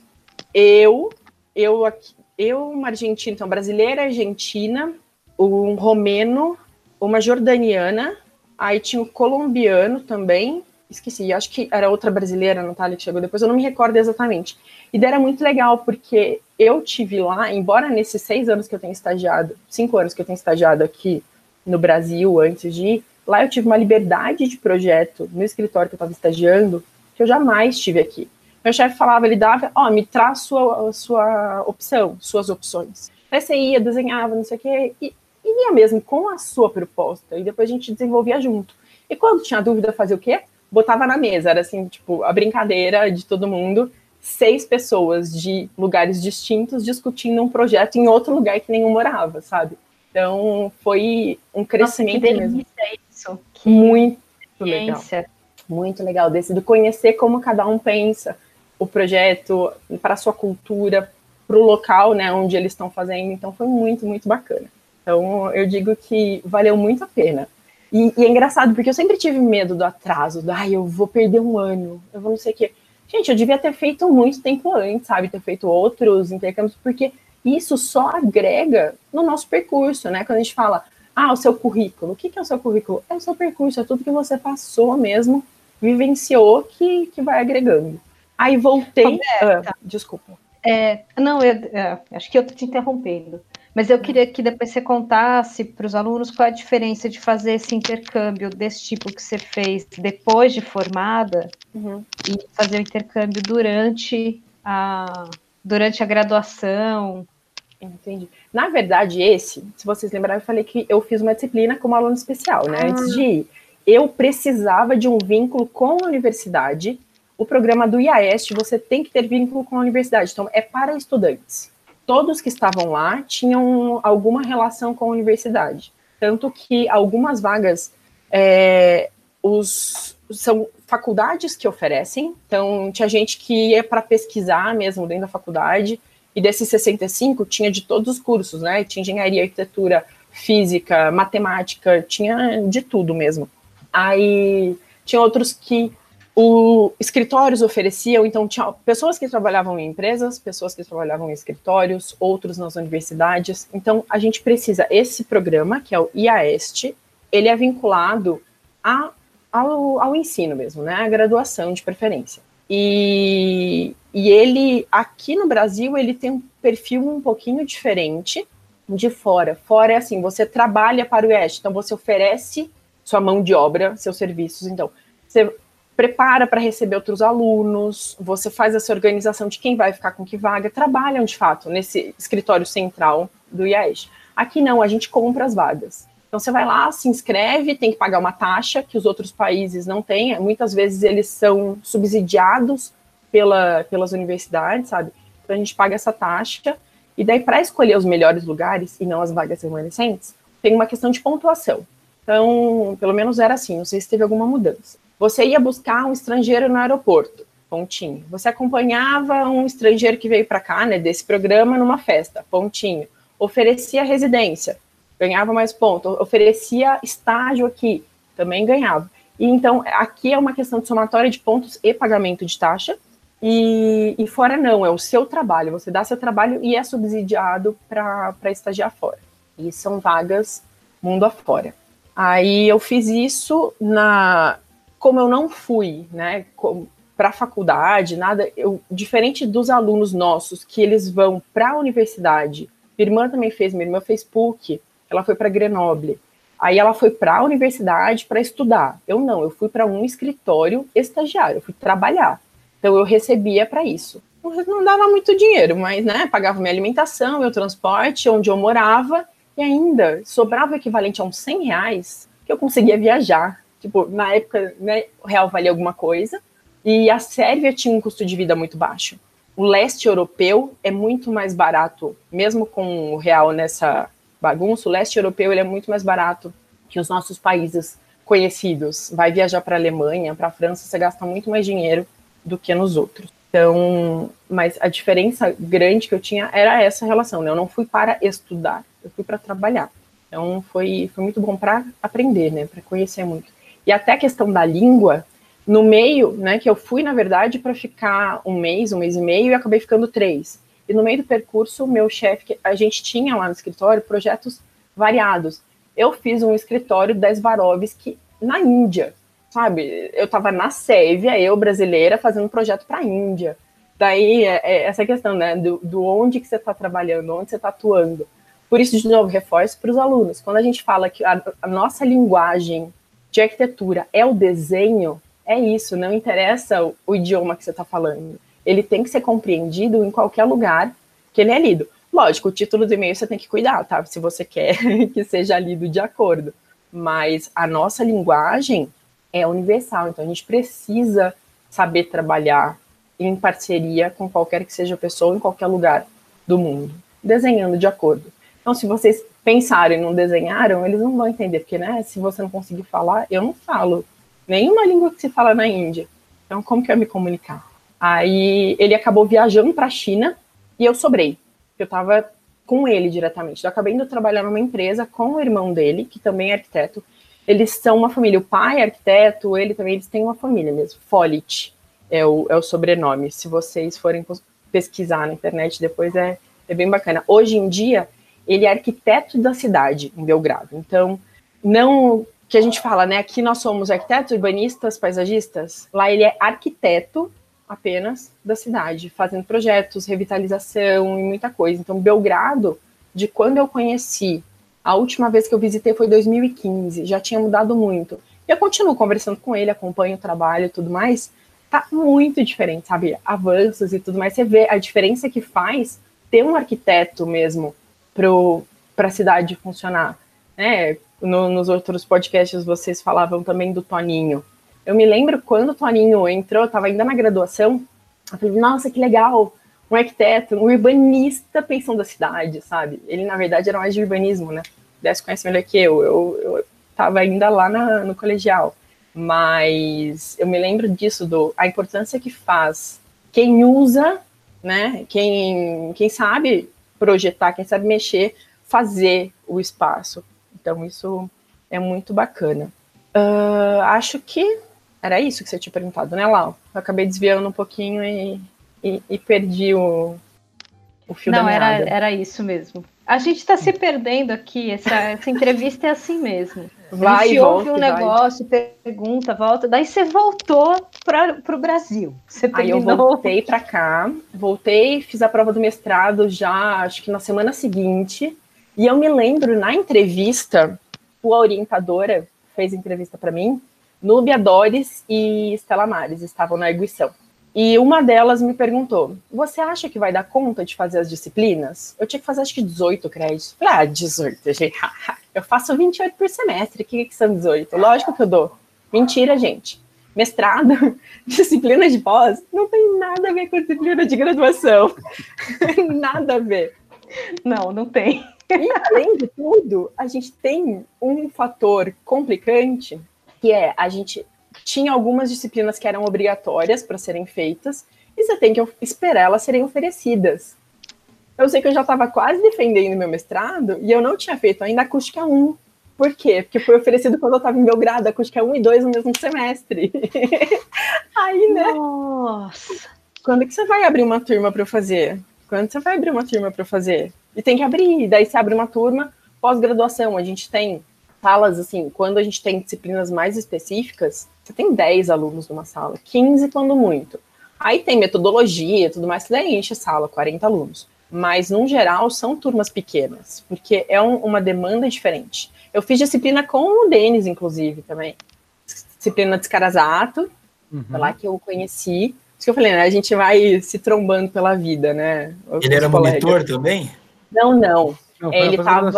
eu, eu aqui, eu, uma argentina, então, brasileira, argentina, um romeno, uma jordaniana, aí tinha um colombiano também, esqueci, acho que era outra brasileira, Natália, que chegou depois, eu não me recordo exatamente. E era muito legal, porque eu tive lá, embora nesses seis anos que eu tenho estagiado, cinco anos que eu tenho estagiado aqui no Brasil, antes de ir, lá eu tive uma liberdade de projeto no escritório que eu estava estagiando, que eu jamais tive aqui. Meu chefe falava, ele dava, ó, oh, me traz sua, sua opção, suas opções. Aí você ia, desenhava, não sei o quê, e, ia mesmo com a sua proposta, e depois a gente desenvolvia junto. E quando tinha dúvida, fazia o quê? Botava na mesa, era assim, tipo, a brincadeira de todo mundo, seis pessoas de lugares distintos discutindo um projeto em outro lugar que nenhum morava, sabe? Então, foi um crescimento Nossa, que mesmo. Isso. Que muito legal. Muito legal, desse, de conhecer como cada um pensa, o projeto para a sua cultura, para o local né, onde eles estão fazendo. Então foi muito, muito bacana. Então eu digo que valeu muito a pena. E, e é engraçado, porque eu sempre tive medo do atraso, do, ai, eu vou perder um ano, eu vou não sei o quê. Gente, eu devia ter feito muito tempo antes, sabe? Ter feito outros intercâmbios, porque isso só agrega no nosso percurso, né? Quando a gente fala, ah, o seu currículo, o que, que é o seu currículo? É o seu percurso, é tudo que você passou mesmo vivenciou que, que vai agregando. Aí voltei. Ah, desculpa. É, não, eu, é, acho que eu estou te interrompendo. Mas eu queria que depois você contasse para os alunos qual é a diferença de fazer esse intercâmbio desse tipo que você fez depois de formada uhum. e fazer o intercâmbio durante a, durante a graduação. Entendi. Na verdade, esse, se vocês lembrarem, eu falei que eu fiz uma disciplina como aluno especial, né? Ah. Antes de ir. Eu precisava de um vínculo com a universidade. O programa do IAEST, você tem que ter vínculo com a universidade. Então, é para estudantes todos que estavam lá tinham alguma relação com a universidade. Tanto que algumas vagas é, os, são faculdades que oferecem, então tinha gente que ia para pesquisar mesmo dentro da faculdade, e desses 65 tinha de todos os cursos, né? Tinha engenharia, arquitetura, física, matemática, tinha de tudo mesmo. Aí tinha outros que o escritórios ofereciam, então tinha pessoas que trabalhavam em empresas, pessoas que trabalhavam em escritórios, outros nas universidades. Então a gente precisa esse programa, que é o IAEST, ele é vinculado a, ao, ao ensino mesmo, né? A graduação de preferência. E, e ele aqui no Brasil ele tem um perfil um pouquinho diferente de fora. Fora é assim, você trabalha para o IAEST, então você oferece sua mão de obra, seus serviços. Então, você prepara para receber outros alunos, você faz essa organização de quem vai ficar com que vaga, trabalham de fato nesse escritório central do IAES. Aqui não, a gente compra as vagas. Então você vai lá, se inscreve, tem que pagar uma taxa que os outros países não têm. Muitas vezes eles são subsidiados pela, pelas universidades, sabe? Então a gente paga essa taxa. E daí, para escolher os melhores lugares e não as vagas remanescentes, tem uma questão de pontuação. Então, pelo menos era assim, não sei se teve alguma mudança. Você ia buscar um estrangeiro no aeroporto, pontinho. Você acompanhava um estrangeiro que veio para cá, né, desse programa, numa festa, pontinho. Oferecia residência, ganhava mais pontos. Oferecia estágio aqui, também ganhava. E então, aqui é uma questão de somatória de pontos e pagamento de taxa. E, e fora não, é o seu trabalho. Você dá seu trabalho e é subsidiado para estagiar fora. E são vagas mundo afora. Aí eu fiz isso na como eu não fui, né, para a faculdade, nada, eu, diferente dos alunos nossos, que eles vão para a universidade, minha irmã também fez, minha irmã fez PUC, ela foi para Grenoble, aí ela foi para a universidade para estudar, eu não, eu fui para um escritório estagiário, eu fui trabalhar, então eu recebia para isso. Não dava muito dinheiro, mas, né, pagava minha alimentação, meu transporte, onde eu morava, e ainda sobrava o equivalente a uns 100 reais que eu conseguia viajar Tipo, na época, né, o real valia alguma coisa, e a Sérvia tinha um custo de vida muito baixo. O leste europeu é muito mais barato, mesmo com o real nessa bagunça, o leste europeu ele é muito mais barato que os nossos países conhecidos. Vai viajar para a Alemanha, para a França, você gasta muito mais dinheiro do que nos outros. Então, mas a diferença grande que eu tinha era essa relação, né? Eu não fui para estudar, eu fui para trabalhar. Então, foi, foi muito bom para aprender, né? Para conhecer muito. E até a questão da língua, no meio, né, que eu fui, na verdade, para ficar um mês, um mês e meio, e acabei ficando três. E no meio do percurso, meu chefe, a gente tinha lá no escritório projetos variados. Eu fiz um escritório da Svarovski na Índia, sabe? Eu estava na Sérvia, eu brasileira, fazendo um projeto para a Índia. Daí, é, é essa questão, né, do, do onde que você está trabalhando, onde você está atuando. Por isso, de novo, reforço para os alunos. Quando a gente fala que a, a nossa linguagem de arquitetura é o desenho, é isso, não interessa o, o idioma que você está falando. Ele tem que ser compreendido em qualquer lugar que ele é lido. Lógico, o título do e-mail você tem que cuidar, tá? Se você quer que seja lido de acordo. Mas a nossa linguagem é universal, então a gente precisa saber trabalhar em parceria com qualquer que seja a pessoa em qualquer lugar do mundo, desenhando de acordo. Então, se vocês pensaram e não desenharam, eles não vão entender, porque, né, se você não conseguir falar, eu não falo nenhuma língua que se fala na Índia. Então, como que eu ia me comunicar? Aí ele acabou viajando para a China e eu sobrei. Eu estava com ele diretamente. Eu acabei indo trabalhar numa empresa com o irmão dele, que também é arquiteto. Eles são uma família, o pai é arquiteto, ele também, eles têm uma família mesmo. Folit é o, é o sobrenome. Se vocês forem pesquisar na internet depois, é, é bem bacana. Hoje em dia, ele é arquiteto da cidade, em Belgrado. Então, não que a gente fala, né? Aqui nós somos arquitetos, urbanistas, paisagistas. Lá ele é arquiteto apenas da cidade, fazendo projetos, revitalização e muita coisa. Então, Belgrado, de quando eu conheci, a última vez que eu visitei foi 2015, já tinha mudado muito. Eu continuo conversando com ele, acompanho o trabalho e tudo mais. Tá muito diferente, sabe? Avanços e tudo mais. Você vê a diferença que faz ter um arquiteto mesmo para a cidade funcionar. Né? No, nos outros podcasts vocês falavam também do Toninho. Eu me lembro quando o Toninho entrou, eu estava ainda na graduação, eu falei, nossa, que legal, um arquiteto, um urbanista pensando a cidade, sabe? Ele, na verdade, era mais de urbanismo, né? Desse conhece melhor que eu, eu, estava ainda lá na, no colegial. Mas eu me lembro disso, do a importância que faz quem usa, né? Quem, quem sabe projetar, quem sabe mexer, fazer o espaço. Então, isso é muito bacana. Uh, acho que era isso que você tinha perguntado, né, Lau? Eu acabei desviando um pouquinho e, e, e perdi o, o fio Não, da meada. Era, era isso mesmo. A gente está se perdendo aqui, essa, essa entrevista é assim mesmo. Vai, a gente ouve um negócio, vai. pergunta, volta, daí você voltou para o Brasil. Você Aí eu voltei para cá, voltei, fiz a prova do mestrado já, acho que na semana seguinte, e eu me lembro na entrevista, a orientadora fez entrevista para mim, Núbia Dores e Estela Mares estavam na arguição. E uma delas me perguntou: Você acha que vai dar conta de fazer as disciplinas? Eu tinha que fazer acho que 18 créditos. Falei, ah, 18, gente. Eu faço 28 por semestre. O que, que são 18? Lógico que eu dou. Mentira, gente. Mestrado, disciplina de pós, não tem nada a ver com disciplina de graduação. nada a ver. Não, não tem. E além de tudo, a gente tem um fator complicante que é a gente tinha algumas disciplinas que eram obrigatórias para serem feitas e você tem que esperar elas serem oferecidas. Eu sei que eu já estava quase defendendo meu mestrado e eu não tinha feito ainda acústica 1. Por quê? Porque foi oferecido quando eu estava em Belgrado, acústica 1 e 2 no mesmo semestre. Aí, né? Nossa! Quando que você vai abrir uma turma para fazer? Quando você vai abrir uma turma para fazer? E tem que abrir, daí você abre uma turma pós-graduação. A gente tem salas, assim, quando a gente tem disciplinas mais específicas, você tem 10 alunos numa sala, 15 quando muito. Aí tem metodologia e tudo mais, que daí enche a sala, 40 alunos. Mas, no geral, são turmas pequenas, porque é um, uma demanda diferente. Eu fiz disciplina com o Denis, inclusive, também. Disciplina de Scarazato, uhum. foi lá que eu conheci. Isso que eu falei, né? A gente vai se trombando pela vida, né? Ele era colegas. monitor também? Não, não. Não, ele estava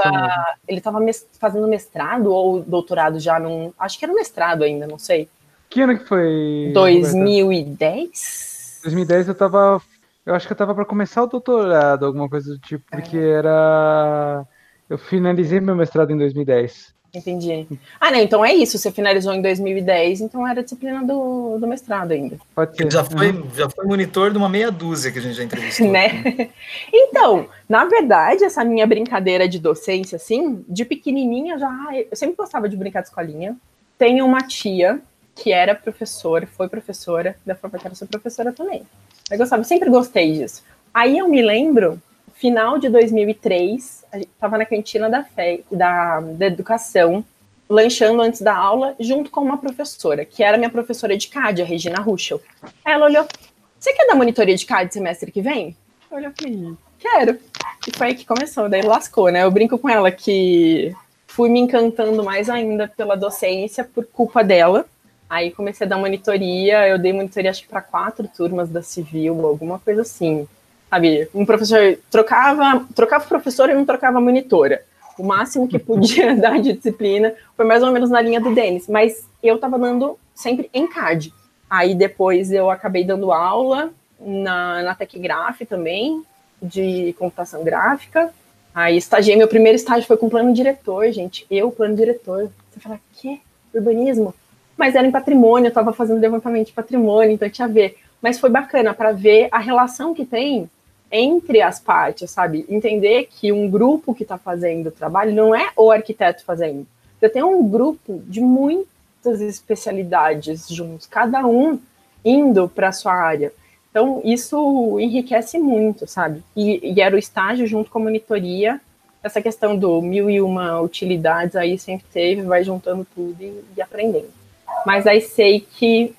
ele tava fazendo mestrado ou doutorado já num. Acho que era mestrado ainda, não sei. Que ano que foi? 2010? 2010 eu tava. Eu acho que eu tava para começar o doutorado, alguma coisa do tipo, porque é. era. Eu finalizei meu mestrado em 2010. Entendi. Ah, não, então é isso. Você finalizou em 2010, então era disciplina do, do mestrado ainda. Pode ser. Já foi, uhum. já foi monitor de uma meia dúzia que a gente já entrevistou. né? Então, na verdade, essa minha brincadeira de docência, assim, de pequenininha já. Eu sempre gostava de brincar de escolinha. Tenho uma tia que era professora, foi professora, da forma que era ser professora também. Eu gostava, sempre gostei disso. Aí eu me lembro final de 2003, a gente estava na cantina da, da, da educação, lanchando antes da aula, junto com uma professora, que era minha professora de CAD, a Regina Ruschel. Ela olhou, você quer dar monitoria de CAD semestre que vem? Eu olhei e falei, quero. E foi aí que começou, daí lascou, né? Eu brinco com ela que fui me encantando mais ainda pela docência por culpa dela. Aí comecei a dar monitoria, eu dei monitoria acho que para quatro turmas da civil, alguma coisa assim sabe? Um professor trocava, trocava professor e não trocava monitora. O máximo que podia dar de disciplina foi mais ou menos na linha do Denis, mas eu estava dando sempre em CAD. Aí depois eu acabei dando aula na, na Tecgraph também, de computação gráfica. Aí estagiei, meu primeiro estágio foi com plano diretor, gente. Eu, plano diretor. Você fala, que? Urbanismo? Mas era em patrimônio, eu estava fazendo levantamento de patrimônio, então tinha a ver. Mas foi bacana para ver a relação que tem entre as partes, sabe? Entender que um grupo que está fazendo o trabalho não é o arquiteto fazendo. Você tem um grupo de muitas especialidades juntos, cada um indo para sua área. Então, isso enriquece muito, sabe? E, e, era o estágio junto com a monitoria essa questão do mil e uma utilidades aí sempre teve, vai juntando tudo e, e aprendendo. Mas aí sei que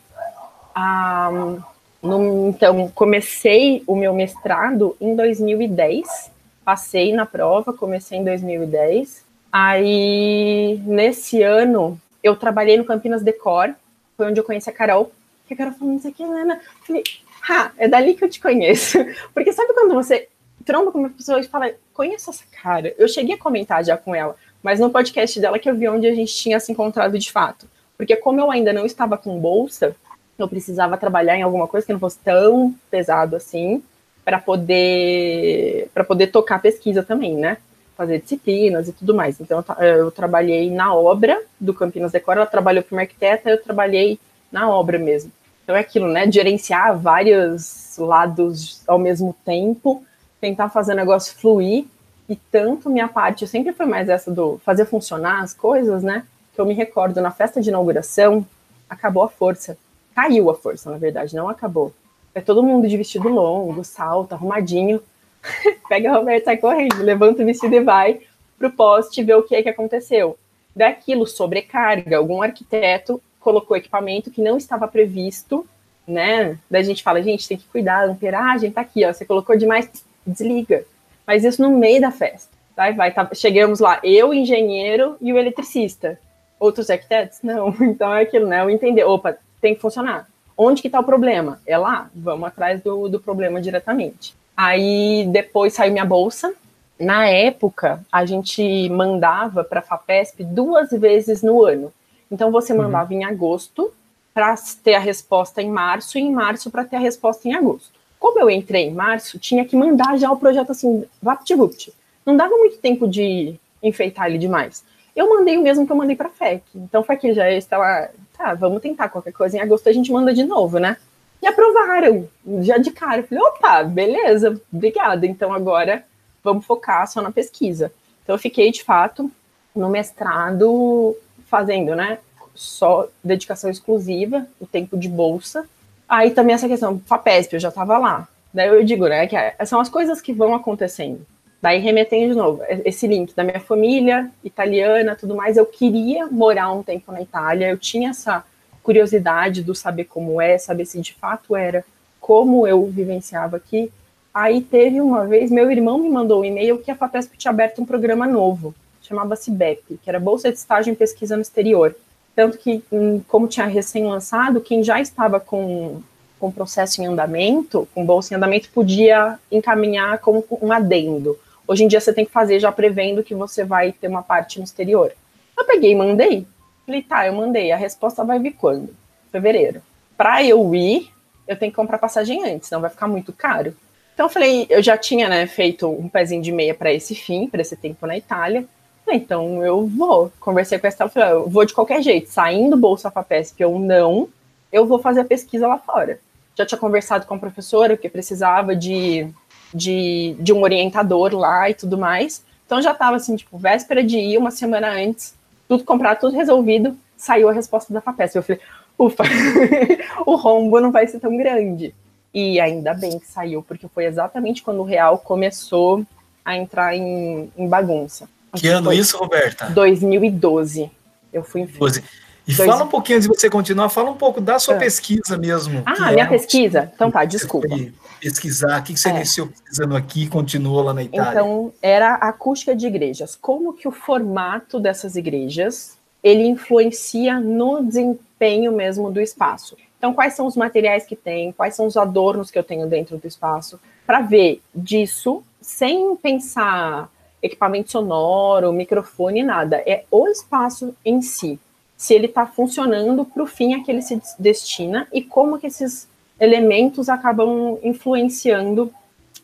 ah, no, então comecei o meu mestrado em 2010, passei na prova, comecei em 2010. Aí nesse ano eu trabalhei no Campinas Decor, foi onde eu conheci a Carol, que a Carol falou, isso aqui, Helena. Falei, ah, é dali que eu te conheço. Porque sabe quando você tromba com uma pessoa e fala, conheço essa cara. Eu cheguei a comentar já com ela, mas no podcast dela que eu vi onde a gente tinha se encontrado de fato. Porque como eu ainda não estava com bolsa, eu precisava trabalhar em alguma coisa que não fosse tão pesado assim, para poder para poder tocar pesquisa também, né? Fazer disciplinas e tudo mais. Então eu, trabalhei na obra do Campinas Decor, ela trabalhou como arquiteta, eu trabalhei na obra mesmo. Então é aquilo, né? Gerenciar vários lados ao mesmo tempo, tentar fazer o negócio fluir. E tanto minha parte sempre foi mais essa do fazer funcionar as coisas, né? Que eu me recordo na festa de inauguração, acabou a força. Caiu a força, na verdade, não acabou. É todo mundo de vestido longo, salto, arrumadinho. Pega a Roberta, sai correndo, levanta o vestido e vai pro poste ver o que é que aconteceu. Daquilo sobrecarga, algum arquiteto colocou equipamento que não estava previsto, né? Daí a gente fala, gente, tem que cuidar, amperagem tá aqui, ó, você colocou demais, desliga. Mas isso no meio da festa. Tá? Vai, tá, chegamos lá, eu, engenheiro e o eletricista. Outros arquitetos? Não. Então é aquilo, né? Eu entender, opa, tem que funcionar. Onde que tá o problema? É lá, vamos atrás do, do problema diretamente. Aí depois saiu minha bolsa. Na época, a gente mandava para a FAPESP duas vezes no ano. Então você uhum. mandava uhum. em agosto para ter a resposta em março e em março para ter a resposta em agosto. Como eu entrei em março, tinha que mandar já o projeto assim, vapt-vupt. Não dava muito tempo de enfeitar ele demais. Eu mandei o mesmo que eu mandei para a FEC. Então foi que já estava, tá, vamos tentar qualquer coisa. Em agosto a gente manda de novo, né? E aprovaram, já de cara. Falei, opa, beleza, obrigada. Então agora vamos focar só na pesquisa. Então eu fiquei, de fato, no mestrado fazendo, né? Só dedicação exclusiva, o tempo de bolsa. Aí também essa questão, FAPESP, eu já estava lá. Daí eu digo, né, que é, são as coisas que vão acontecendo. Daí remetendo de novo, esse link da minha família italiana, tudo mais, eu queria morar um tempo na Itália, eu tinha essa curiosidade do saber como é, saber se de fato era como eu vivenciava aqui. Aí teve uma vez, meu irmão me mandou um e-mail que a FAPESP tinha aberto um programa novo chamava-se BEP, que era Bolsa de Estágio em Pesquisa no Exterior. Tanto que, hum, como tinha recém-lançado, quem já estava com, com processo em andamento, com bolsa em andamento, podia encaminhar como um adendo. Hoje em dia você tem que fazer já prevendo que você vai ter uma parte no exterior. Eu peguei e mandei. Falei, tá, eu mandei. A resposta vai vir quando? Fevereiro. Para eu ir, eu tenho que comprar passagem antes, senão vai ficar muito caro. Então eu falei, eu já tinha né, feito um pezinho de meia para esse fim, para esse tempo na Itália. Então eu vou. Conversei com a Estela, falei, eu vou de qualquer jeito, saindo Bolsa FAPESP ou não, eu vou fazer a pesquisa lá fora. Já tinha conversado com a professora, que precisava de, de, de um orientador lá e tudo mais. Então já estava assim, tipo, véspera de ir, uma semana antes, tudo comprado, tudo resolvido, saiu a resposta da FAPESP. Eu falei, ufa, o rombo não vai ser tão grande. E ainda bem que saiu, porque foi exatamente quando o real começou a entrar em, em bagunça. Que ano isso, Roberta? 2012. Eu fui em 12. E Dois... fala um pouquinho, antes de você continuar, fala um pouco da sua ah. pesquisa mesmo. Ah, minha é, pesquisa? Então tá, desculpa. Pesquisar, o que você é. iniciou pesquisando aqui e continuou lá na Itália? Então, era a acústica de igrejas. Como que o formato dessas igrejas, ele influencia no desempenho mesmo do espaço. Então, quais são os materiais que tem, quais são os adornos que eu tenho dentro do espaço, para ver disso, sem pensar equipamento sonoro, microfone, nada. É o espaço em si. Se ele está funcionando para o fim a que ele se destina e como que esses elementos acabam influenciando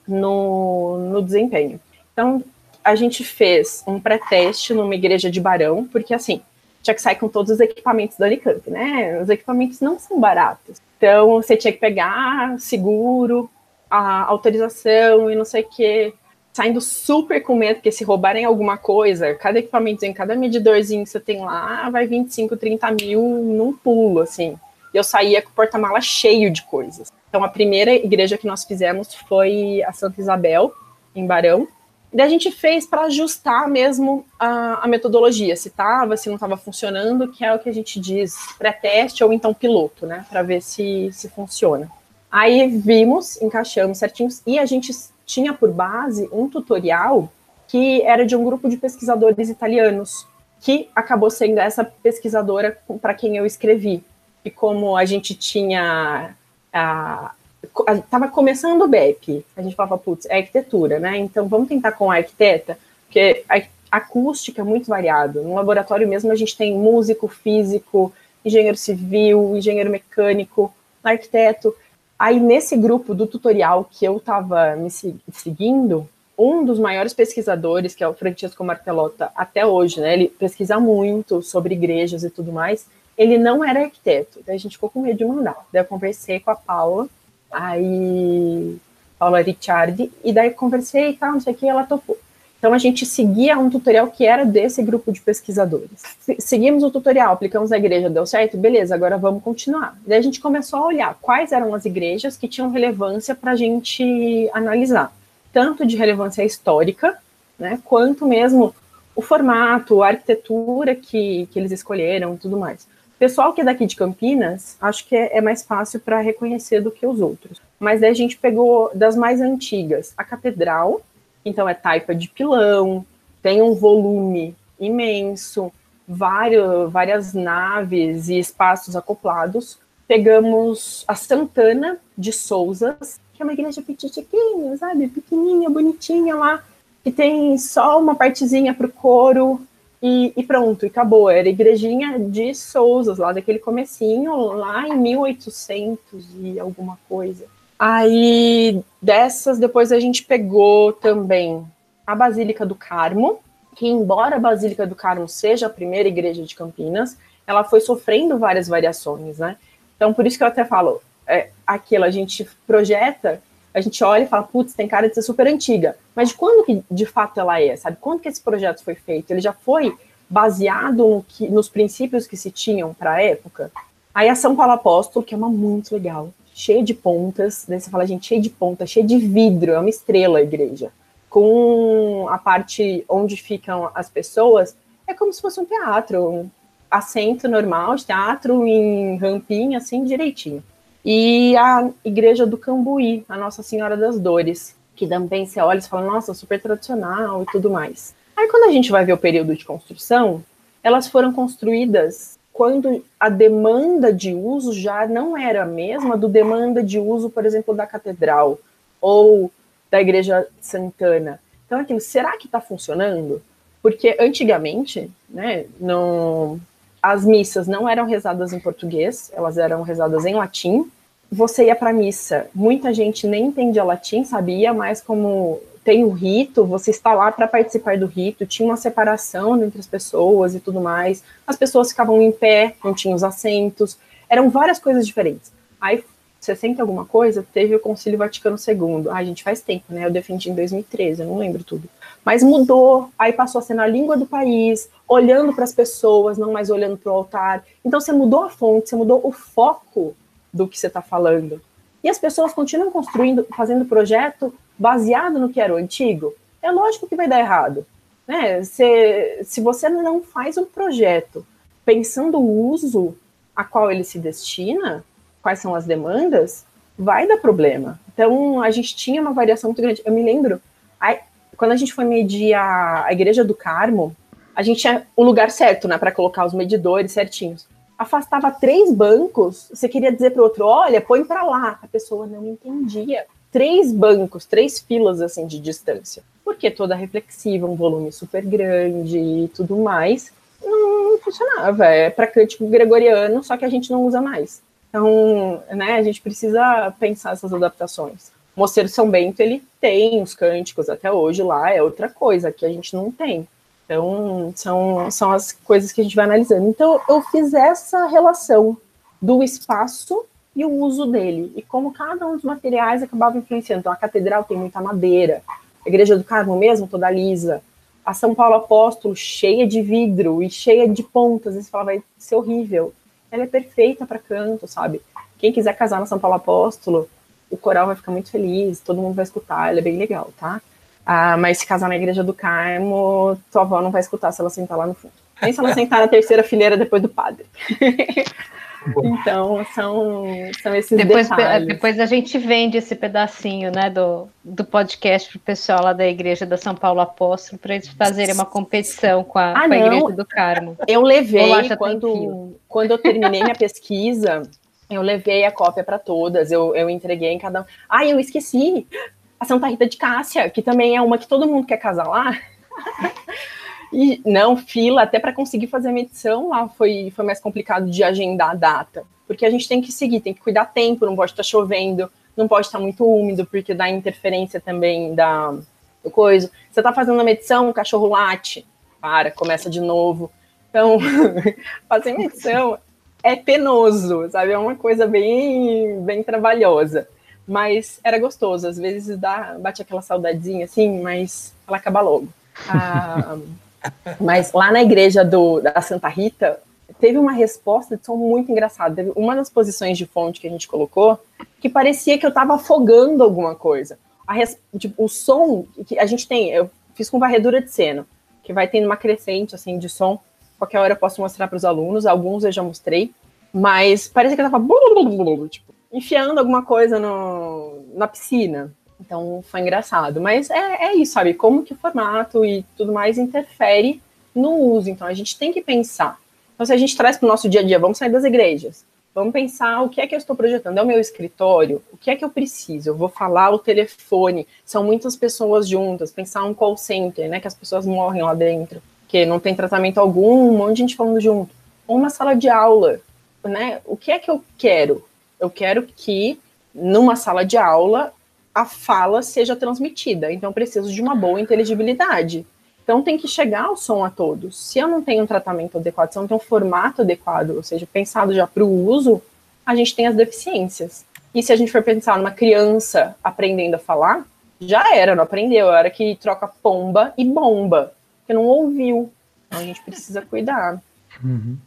no, no desempenho. Então, a gente fez um pré-teste numa igreja de Barão, porque assim, tinha que sair com todos os equipamentos da Unicamp, né? Os equipamentos não são baratos. Então, você tinha que pegar seguro, a autorização e não sei o quê saindo super com medo, porque se roubarem alguma coisa, cada equipamentozinho, cada medidorzinho que você tem lá, vai 25, 30 mil num pulo, assim. E eu saía com o porta-mala cheio de coisas. Então, a primeira igreja que nós fizemos foi a Santa Isabel, em Barão. Daí a gente fez para ajustar mesmo a, a metodologia, se estava, se não estava funcionando, que é o que a gente diz pré-teste ou então piloto, né? Para ver se, se funciona. Aí vimos, encaixamos certinhos, e a gente tinha por base um tutorial que era de um grupo de pesquisadores italianos, que acabou sendo essa pesquisadora para quem eu escrevi. E como a gente tinha. Estava começando o BEP, a gente falava, putz, é arquitetura, né? Então vamos tentar com a arquiteta, porque a acústica é muito variado. No laboratório mesmo a gente tem músico, físico, engenheiro civil, engenheiro mecânico, arquiteto. Aí, nesse grupo do tutorial que eu estava me seguindo, um dos maiores pesquisadores, que é o Francesco Martellotta, até hoje, né? Ele pesquisa muito sobre igrejas e tudo mais. Ele não era arquiteto, daí a gente ficou com medo de mandar. Daí eu conversei com a Paula, aí Paula Ricciardi, e daí conversei e tal, não sei o que, ela topou. Então a gente seguia um tutorial que era desse grupo de pesquisadores. Seguimos o tutorial, aplicamos a igreja, deu certo? Beleza, agora vamos continuar. Daí a gente começou a olhar quais eram as igrejas que tinham relevância para a gente analisar, tanto de relevância histórica, né, quanto mesmo o formato, a arquitetura que, que eles escolheram e tudo mais. Pessoal que é daqui de Campinas, acho que é, é mais fácil para reconhecer do que os outros. Mas daí a gente pegou das mais antigas, a Catedral, então é taipa de pilão, tem um volume imenso, vários, várias naves e espaços acoplados. Pegamos a Santana de Souzas, que é uma igreja petitiquinha, sabe? Pequenininha, bonitinha lá, que tem só uma partezinha para o coro e, e, pronto, e acabou. Era igrejinha de Souzas, lá daquele comecinho, lá em 1800 e alguma coisa. Aí dessas, depois a gente pegou também a Basílica do Carmo, que embora a Basílica do Carmo seja a primeira igreja de Campinas, ela foi sofrendo várias variações, né? Então, por isso que eu até falo, é, aquilo, a gente projeta, a gente olha e fala, putz, tem cara de ser super antiga. Mas de quando que de fato ela é, sabe? Quando que esse projeto foi feito? Ele já foi baseado no que, nos princípios que se tinham para a época? Aí a São Paulo Apóstolo, que é uma muito legal cheia de pontas, daí você fala, gente, cheia de ponta, cheia de vidro, é uma estrela a igreja. Com a parte onde ficam as pessoas, é como se fosse um teatro, um assento normal de teatro em rampinha, assim, direitinho. E a igreja do Cambuí, a Nossa Senhora das Dores, que também você olha e fala, nossa, super tradicional e tudo mais. Aí quando a gente vai ver o período de construção, elas foram construídas quando a demanda de uso já não era a mesma do demanda de uso, por exemplo, da catedral ou da igreja Santana. Então, aquilo, será que está funcionando? Porque antigamente, né, não, as missas não eram rezadas em português, elas eram rezadas em latim. Você ia para a missa, muita gente nem entendia latim, sabia mais como tem o rito, você está lá para participar do rito, tinha uma separação entre as pessoas e tudo mais. As pessoas ficavam em pé, não tinham os assentos, eram várias coisas diferentes. Aí, 60 alguma coisa, teve o Concílio Vaticano II. Ah, a gente faz tempo, né? Eu defendi em 2013, eu não lembro tudo. Mas mudou, aí passou a ser na língua do país, olhando para as pessoas, não mais olhando para o altar. Então você mudou a fonte, você mudou o foco do que você está falando. E as pessoas continuam construindo, fazendo projeto baseado no que era o antigo, é lógico que vai dar errado. Né? Se, se você não faz um projeto pensando o uso a qual ele se destina, quais são as demandas, vai dar problema. Então, a gente tinha uma variação muito grande. Eu me lembro, quando a gente foi medir a, a Igreja do Carmo, a gente tinha o lugar certo, né, para colocar os medidores certinhos. Afastava três bancos, você queria dizer para o outro, olha, põe para lá. A pessoa não entendia três bancos, três filas assim de distância. Porque toda reflexiva, um volume super grande e tudo mais, não, não funcionava. É para cântico gregoriano, só que a gente não usa mais. Então, né, a gente precisa pensar essas adaptações. O Moceiro São Bento, ele tem os cânticos até hoje lá, é outra coisa que a gente não tem. Então, são, são as coisas que a gente vai analisando. Então, eu fiz essa relação do espaço e o uso dele, e como cada um dos materiais acabava influenciando. Então, a catedral tem muita madeira, a Igreja do Carmo mesmo, toda lisa, a São Paulo Apóstolo, cheia de vidro e cheia de pontas, você fala, vai ser horrível. Ela é perfeita para canto, sabe? Quem quiser casar na São Paulo Apóstolo, o coral vai ficar muito feliz, todo mundo vai escutar, ela é bem legal, tá? Ah, mas se casar na igreja do Carmo, tua avó não vai escutar se ela sentar lá no fundo. Nem se ela sentar na terceira fileira depois do padre. Então, são, são esses depois, detalhes. Depois a gente vende esse pedacinho né, do, do podcast para o pessoal lá da Igreja da São Paulo Apóstolo para eles fazerem uma competição com a, ah, com a Igreja do Carmo. Eu levei, quando, quando eu terminei minha pesquisa, eu levei a cópia para todas, eu, eu entreguei em cada um. Ah, eu esqueci! A Santa Rita de Cássia, que também é uma que todo mundo quer casar lá. E não, fila, até para conseguir fazer a medição lá foi, foi mais complicado de agendar a data. Porque a gente tem que seguir, tem que cuidar tempo, não pode estar tá chovendo, não pode estar tá muito úmido, porque dá interferência também da do coisa. Você está fazendo a medição, o cachorro late, para, começa de novo. Então, fazer medição é penoso, sabe? É uma coisa bem, bem trabalhosa. Mas era gostoso, às vezes dá, bate aquela saudadezinha assim, mas ela acaba logo. Ah, mas lá na igreja do, da Santa Rita, teve uma resposta de som muito engraçada. Teve uma das posições de fonte que a gente colocou que parecia que eu estava afogando alguma coisa. Res, tipo, o som que a gente tem, eu fiz com varredura de seno, que vai tendo uma crescente assim de som. Qualquer hora eu posso mostrar para os alunos, alguns eu já mostrei, mas parecia que eu estava tipo, enfiando alguma coisa no, na piscina. Então foi engraçado. Mas é, é isso, sabe? Como que o formato e tudo mais interfere no uso. Então a gente tem que pensar. Então, se a gente traz para o nosso dia a dia, vamos sair das igrejas. Vamos pensar o que é que eu estou projetando. É o meu escritório? O que é que eu preciso? Eu vou falar o telefone. São muitas pessoas juntas. Pensar um call center, né? Que as pessoas morrem lá dentro. Que não tem tratamento algum, um monte de gente falando junto. Uma sala de aula, né? O que é que eu quero? Eu quero que numa sala de aula a fala seja transmitida. Então, preciso de uma boa inteligibilidade. Então, tem que chegar o som a todos. Se eu não tenho um tratamento adequado, se eu não tenho um formato adequado, ou seja, pensado já para o uso, a gente tem as deficiências. E se a gente for pensar numa criança aprendendo a falar, já era, não aprendeu, era que troca pomba e bomba, que não ouviu. Então, a gente precisa cuidar. Uhum.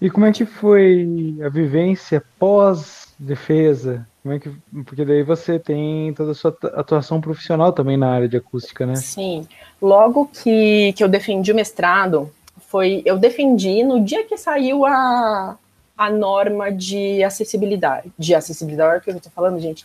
E como é que foi a vivência pós-defesa como é que, porque daí você tem toda a sua atuação profissional também na área de acústica, né? Sim. Logo que, que eu defendi o mestrado, foi eu defendi no dia que saiu a, a norma de acessibilidade. De acessibilidade, olha o que eu estou falando, gente.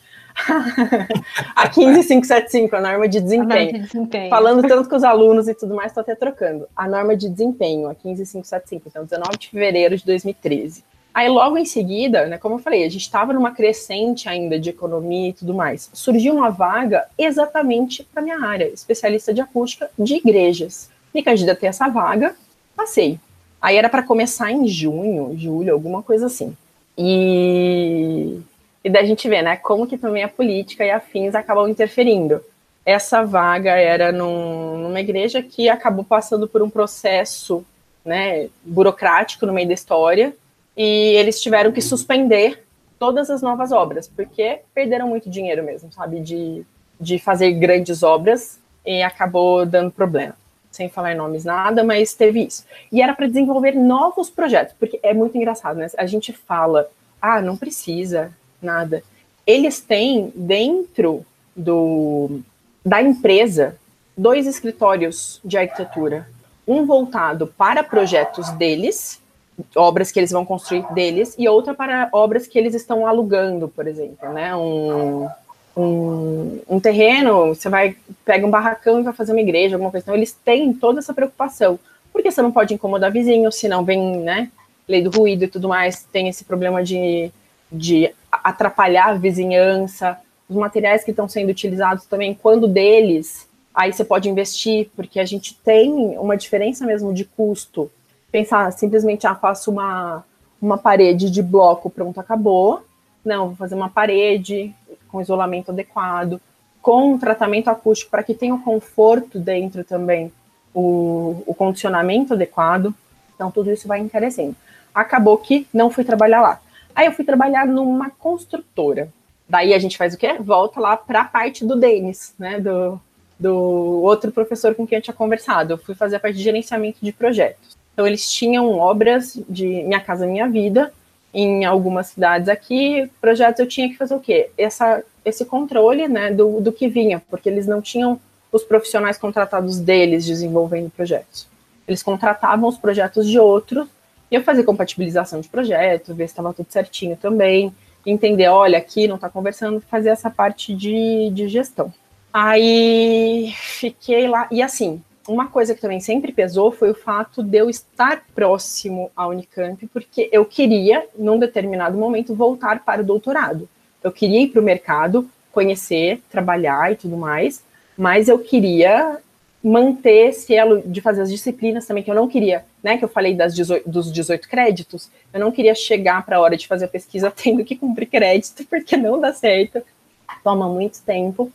A 15575, a norma de desempenho. A norma de desempenho. Falando tanto com os alunos e tudo mais, estou até trocando. A norma de desempenho, a 15575, então 19 de fevereiro de 2013. Aí, logo em seguida, né, como eu falei, a gente estava numa crescente ainda de economia e tudo mais. Surgiu uma vaga exatamente para minha área, especialista de acústica de igrejas. Me candidatei a essa vaga, passei. Aí era para começar em junho, julho, alguma coisa assim. E, e daí a gente vê, né, como que também a política e afins acabam interferindo. Essa vaga era num, numa igreja que acabou passando por um processo, né, burocrático no meio da história, e eles tiveram que suspender todas as novas obras, porque perderam muito dinheiro mesmo, sabe, de, de fazer grandes obras e acabou dando problema. Sem falar em nomes nada, mas teve isso. E era para desenvolver novos projetos, porque é muito engraçado, né? A gente fala, ah, não precisa nada. Eles têm dentro do da empresa dois escritórios de arquitetura, um voltado para projetos deles obras que eles vão construir deles e outra para obras que eles estão alugando, por exemplo, né? Um, um, um, terreno, você vai pega um barracão e vai fazer uma igreja, alguma coisa. Então eles têm toda essa preocupação, porque você não pode incomodar vizinhos, senão vem, né? Lei do ruído e tudo mais, tem esse problema de, de atrapalhar a vizinhança, os materiais que estão sendo utilizados também, quando deles, aí você pode investir, porque a gente tem uma diferença mesmo de custo pensar simplesmente, ah, faço uma, uma parede de bloco, pronto, acabou. Não, vou fazer uma parede com isolamento adequado, com um tratamento acústico para que tenha o conforto dentro também, o, o condicionamento adequado. Então, tudo isso vai encarecendo. Acabou que não fui trabalhar lá. Aí eu fui trabalhar numa construtora. Daí a gente faz o quê? Volta lá para a parte do Denis, né? Do, do outro professor com quem eu tinha conversado. Eu fui fazer a parte de gerenciamento de projetos. Então, eles tinham obras de Minha Casa Minha Vida em algumas cidades aqui. Projetos eu tinha que fazer o quê? Essa, esse controle né, do, do que vinha, porque eles não tinham os profissionais contratados deles desenvolvendo projetos. Eles contratavam os projetos de outros eu fazia compatibilização de projetos, ver se estava tudo certinho também, entender, olha, aqui não está conversando, fazer essa parte de, de gestão. Aí fiquei lá, e assim, uma coisa que também sempre pesou foi o fato de eu estar próximo à Unicamp, porque eu queria, num determinado momento, voltar para o doutorado. Eu queria ir para o mercado, conhecer, trabalhar e tudo mais, mas eu queria manter esse elo de fazer as disciplinas também, que eu não queria, né, que eu falei das 18, dos 18 créditos, eu não queria chegar para a hora de fazer a pesquisa tendo que cumprir crédito, porque não dá certo, toma muito tempo.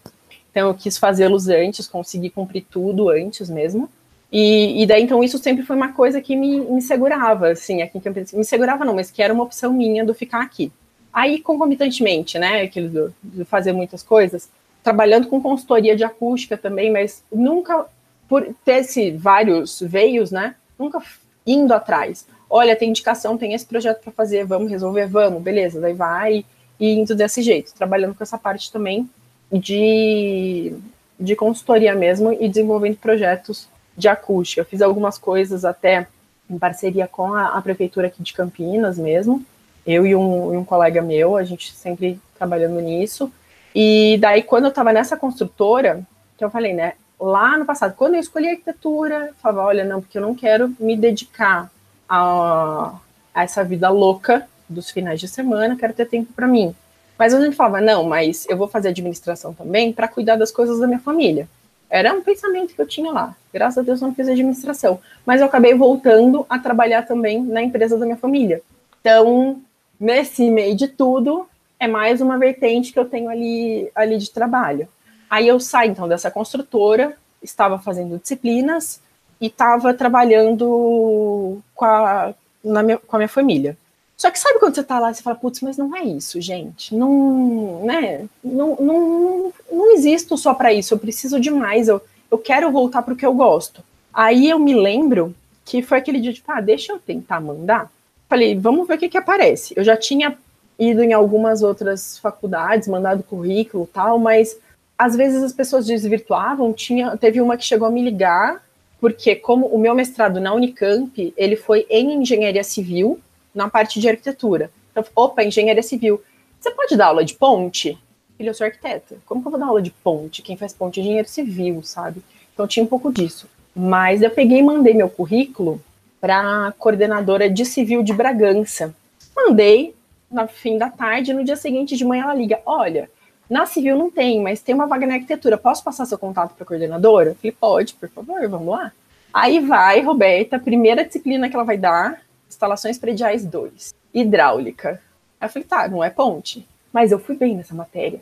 Então eu quis fazê-los antes, conseguir cumprir tudo antes mesmo. E, e, daí, então, isso sempre foi uma coisa que me, me segurava, assim, aqui em. Me segurava não, mas que era uma opção minha do ficar aqui. Aí, concomitantemente, né, aquilo de fazer muitas coisas, trabalhando com consultoria de acústica também, mas nunca, por ter esse vários veios, né, nunca indo atrás. Olha, tem indicação, tem esse projeto para fazer, vamos resolver, vamos, beleza, daí vai, e indo desse jeito, trabalhando com essa parte também de, de consultoria mesmo e desenvolvendo projetos de acústica. Fiz algumas coisas até em parceria com a, a prefeitura aqui de Campinas mesmo. Eu e um, e um, colega meu, a gente sempre trabalhando nisso. E daí, quando eu estava nessa construtora, que eu falei, né, lá no passado, quando eu escolhi arquitetura, eu falava, olha, não, porque eu não quero me dedicar a, a essa vida louca dos finais de semana, quero ter tempo para mim. Mas a gente falava, não, mas eu vou fazer administração também para cuidar das coisas da minha família. Era um pensamento que eu tinha lá. Graças a Deus eu não fiz administração. Mas eu acabei voltando a trabalhar também na empresa da minha família. Então, nesse meio de tudo, é mais uma vertente que eu tenho ali, ali de trabalho. Aí eu saí, então, dessa construtora, estava fazendo disciplinas e estava trabalhando com a, minha, com a minha família. Só que sabe quando você tá lá e você fala, putz, mas não é isso, gente. Não, né? Não, não, não existo só para isso. Eu preciso de mais. Eu, eu quero voltar para o que eu gosto. Aí eu me lembro que foi aquele dia de, ah, deixa eu tentar mandar. Falei, vamos ver o que que aparece. Eu já tinha ido em algumas outras faculdades, mandado currículo tal, mas às vezes as pessoas desvirtuavam. Tinha, teve uma que chegou a me ligar, porque como o meu mestrado na Unicamp, ele foi em engenharia civil, na parte de arquitetura. Então, opa, engenharia civil. Você pode dar aula de ponte? Filho, eu sou arquiteta. Como que eu vou dar aula de ponte? Quem faz ponte é engenheiro civil, sabe? Então tinha um pouco disso. Mas eu peguei e mandei meu currículo para a coordenadora de civil de Bragança. Mandei no fim da tarde, no dia seguinte de manhã ela liga: Olha, na civil não tem, mas tem uma vaga na arquitetura. Posso passar seu contato para a coordenadora? Eu falei: Pode, por favor, vamos lá. Aí vai, Roberta, primeira disciplina que ela vai dar instalações prediais 2, hidráulica. Aí eu falei, tá, não é ponte. Mas eu fui bem nessa matéria.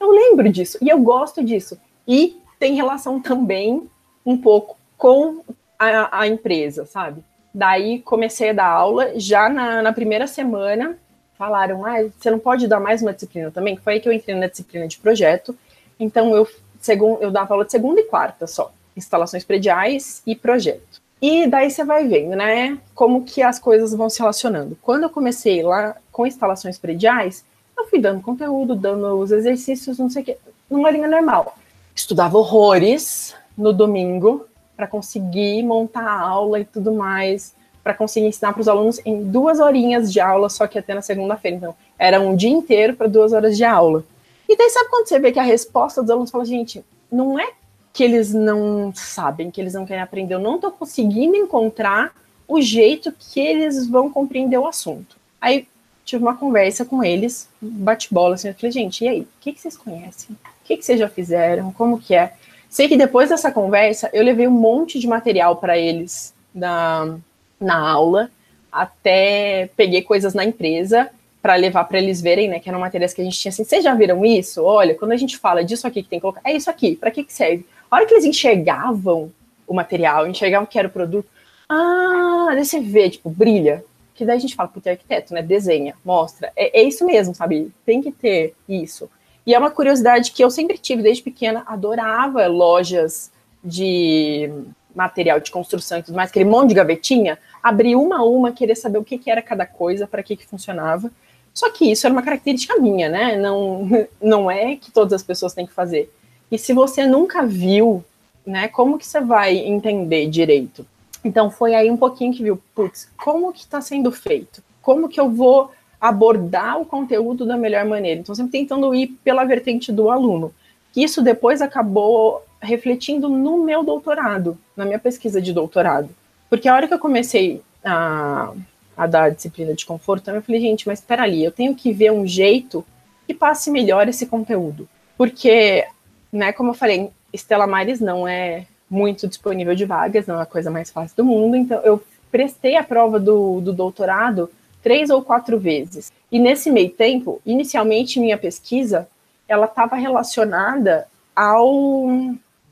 Eu lembro disso e eu gosto disso. E tem relação também um pouco com a, a empresa, sabe? Daí comecei a dar aula, já na, na, primeira semana falaram, ah, você não pode dar mais uma disciplina também? Foi aí que eu entrei na disciplina de projeto. Então eu, segundo, eu dava aula de segunda e quarta só, instalações prediais e projeto. E daí você vai vendo, né, como que as coisas vão se relacionando. Quando eu comecei lá com instalações prediais, eu fui dando conteúdo, dando os exercícios, não sei o quê, numa linha normal. Estudava horrores no domingo para conseguir montar a aula e tudo mais, para conseguir ensinar para os alunos em duas horinhas de aula, só que até na segunda-feira. Então, era um dia inteiro para duas horas de aula. E daí sabe quando você vê que a resposta dos alunos fala, gente, não é que eles não sabem, que eles não querem aprender. Eu não estou conseguindo encontrar o jeito que eles vão compreender o assunto. Aí tive uma conversa com eles, bate-bola, assim, eu falei, gente, e aí, o que, que vocês conhecem? O que, que vocês já fizeram? Como que é? Sei que depois dessa conversa, eu levei um monte de material para eles na, na aula, até peguei coisas na empresa para levar para eles verem, né, que eram matérias que a gente tinha assim, vocês já viram isso? Olha, quando a gente fala disso aqui que tem que colocar, é isso aqui, para que que serve? A hora que eles enxergavam o material, enxergavam que era o produto, ah, daí você vê, tipo, brilha. Que daí a gente fala, puta, é arquiteto, né? Desenha, mostra. É, é isso mesmo, sabe? Tem que ter isso. E é uma curiosidade que eu sempre tive desde pequena, adorava lojas de material de construção e tudo mais, aquele monte de gavetinha, abrir uma a uma, querer saber o que, que era cada coisa, para que, que funcionava. Só que isso era uma característica minha, né? Não, não é que todas as pessoas têm que fazer. E se você nunca viu, né, como que você vai entender direito? Então foi aí um pouquinho que viu, putz, como que está sendo feito? Como que eu vou abordar o conteúdo da melhor maneira? Então sempre tentando ir pela vertente do aluno. Isso depois acabou refletindo no meu doutorado, na minha pesquisa de doutorado. Porque a hora que eu comecei a, a dar a disciplina de conforto, eu falei, gente, mas espera ali, eu tenho que ver um jeito que passe melhor esse conteúdo. Porque, né, como eu falei, Estela Mares não é muito disponível de vagas, não é a coisa mais fácil do mundo, então eu prestei a prova do, do doutorado três ou quatro vezes. E nesse meio tempo, inicialmente minha pesquisa, ela estava relacionada ao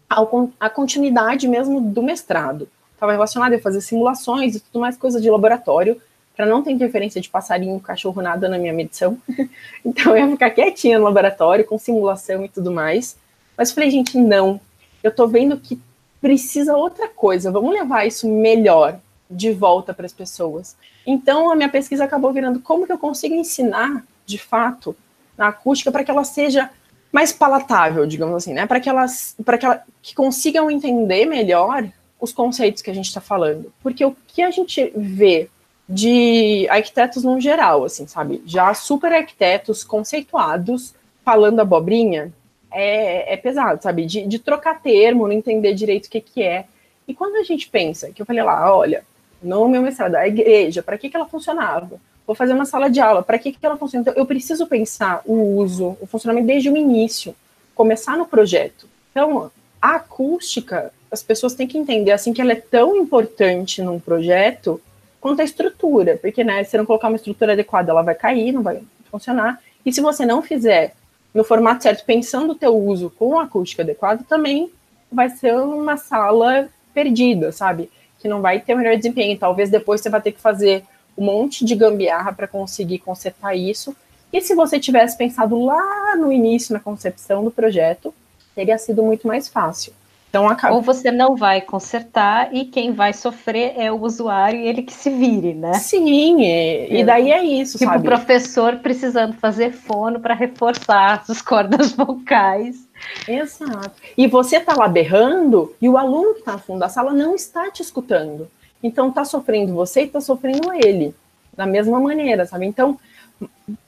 a continuidade mesmo do mestrado. Estava relacionada a fazer simulações e tudo mais coisa de laboratório, para não ter interferência de passarinho, cachorro, nada na minha medição. então eu ia ficar quietinha no laboratório, com simulação e tudo mais. Mas falei, gente, não. Eu tô vendo que precisa outra coisa. Vamos levar isso melhor de volta para as pessoas. Então a minha pesquisa acabou virando como que eu consigo ensinar, de fato, na acústica para que ela seja mais palatável, digamos assim, né? Para que elas, para que, ela, que consigam entender melhor os conceitos que a gente está falando. Porque o que a gente vê de arquitetos no geral, assim, sabe? Já super arquitetos conceituados falando abobrinha é, é pesado, sabe? De, de, trocar termo, não entender direito o que, que é. E quando a gente pensa, que eu falei lá, olha, no meu mestrado, a igreja, para que, que ela funcionava? Vou fazer uma sala de aula, para que, que ela funciona? Então, eu preciso pensar o uso, o funcionamento desde o início, começar no projeto. Então, a acústica, as pessoas têm que entender, assim, que ela é tão importante num projeto quanto a estrutura, porque, né, se não colocar uma estrutura adequada, ela vai cair, não vai funcionar. E se você não fizer no formato certo, pensando o teu uso com a acústica adequada, também vai ser uma sala perdida, sabe? Que não vai ter o melhor desempenho. Talvez depois você vai ter que fazer um monte de gambiarra para conseguir consertar isso. E se você tivesse pensado lá no início, na concepção do projeto, teria sido muito mais fácil. Então, acaba... Ou você não vai consertar e quem vai sofrer é o usuário e ele que se vire, né? Sim, e, e daí é isso, tipo sabe? o professor precisando fazer fono para reforçar as cordas vocais. Exato. E você tá lá berrando e o aluno que está no fundo da sala não está te escutando. Então tá sofrendo você e tá sofrendo ele, da mesma maneira, sabe? Então,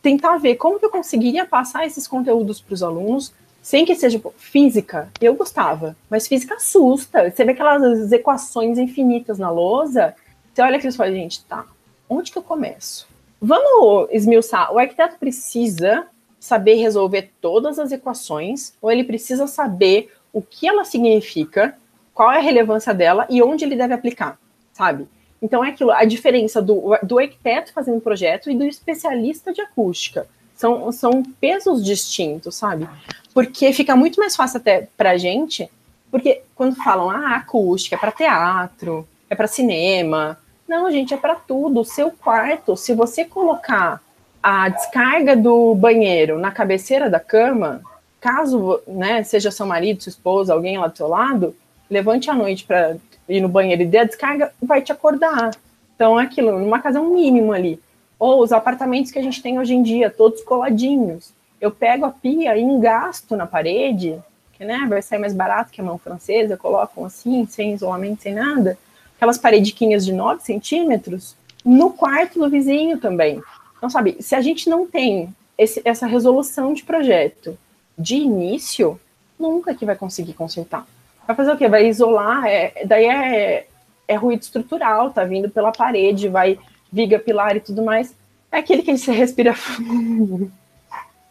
tentar ver como que eu conseguiria passar esses conteúdos para os alunos sem que seja tipo, física, eu gostava, mas física assusta. Você vê aquelas equações infinitas na lousa, você olha aquilo e fala, gente, tá, onde que eu começo? Vamos esmiuçar. O arquiteto precisa saber resolver todas as equações, ou ele precisa saber o que ela significa, qual é a relevância dela e onde ele deve aplicar, sabe? Então é aquilo, a diferença do, do arquiteto fazendo projeto e do especialista de acústica. São, são pesos distintos, sabe? Porque fica muito mais fácil até pra gente, porque quando falam, ah, acústica é para teatro, é para cinema. Não, gente, é para tudo. O seu quarto, se você colocar a descarga do banheiro na cabeceira da cama, caso né, seja seu marido, sua esposa, alguém lá do seu lado, levante à noite para ir no banheiro e dê a descarga, vai te acordar. Então, é aquilo, numa casa é um mínimo ali. Ou os apartamentos que a gente tem hoje em dia, todos coladinhos eu pego a pia e engasto na parede, que né, vai sair mais barato que a mão francesa, colocam assim, sem isolamento, sem nada, aquelas parediquinhas de 9 centímetros, no quarto do vizinho também. Então, sabe, se a gente não tem esse, essa resolução de projeto de início, nunca que vai conseguir consertar. Vai fazer o quê? Vai isolar, é, daí é, é ruído estrutural, tá vindo pela parede, vai viga, pilar e tudo mais. É aquele que você respira fundo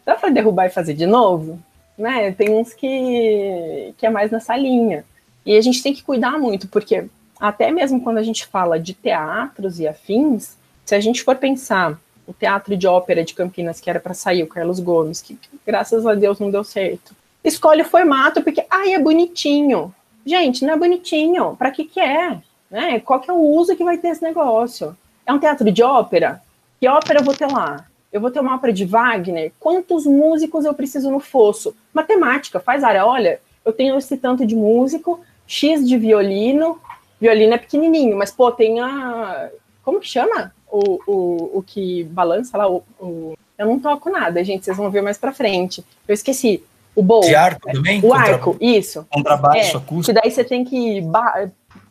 dá para derrubar e fazer de novo? Né? Tem uns que, que é mais nessa linha. E a gente tem que cuidar muito, porque até mesmo quando a gente fala de teatros e afins, se a gente for pensar o teatro de ópera de Campinas, que era para sair, o Carlos Gomes, que graças a Deus não deu certo, escolhe o formato porque, ai, é bonitinho. Gente, não é bonitinho. Para que que é? Né? Qual que é o uso que vai ter esse negócio? É um teatro de ópera? Que ópera eu vou ter lá? eu vou ter uma ópera de Wagner, quantos músicos eu preciso no fosso? Matemática, faz área, olha, eu tenho esse tanto de músico, X de violino, violino é pequenininho, mas, pô, tem a... como que chama? O, o, o que balança lá, o, o... eu não toco nada, gente, vocês vão ver mais pra frente. Eu esqueci. O bowl. De arco também? O arco, isso. Contrabaixo, é, acústico. Que daí você tem que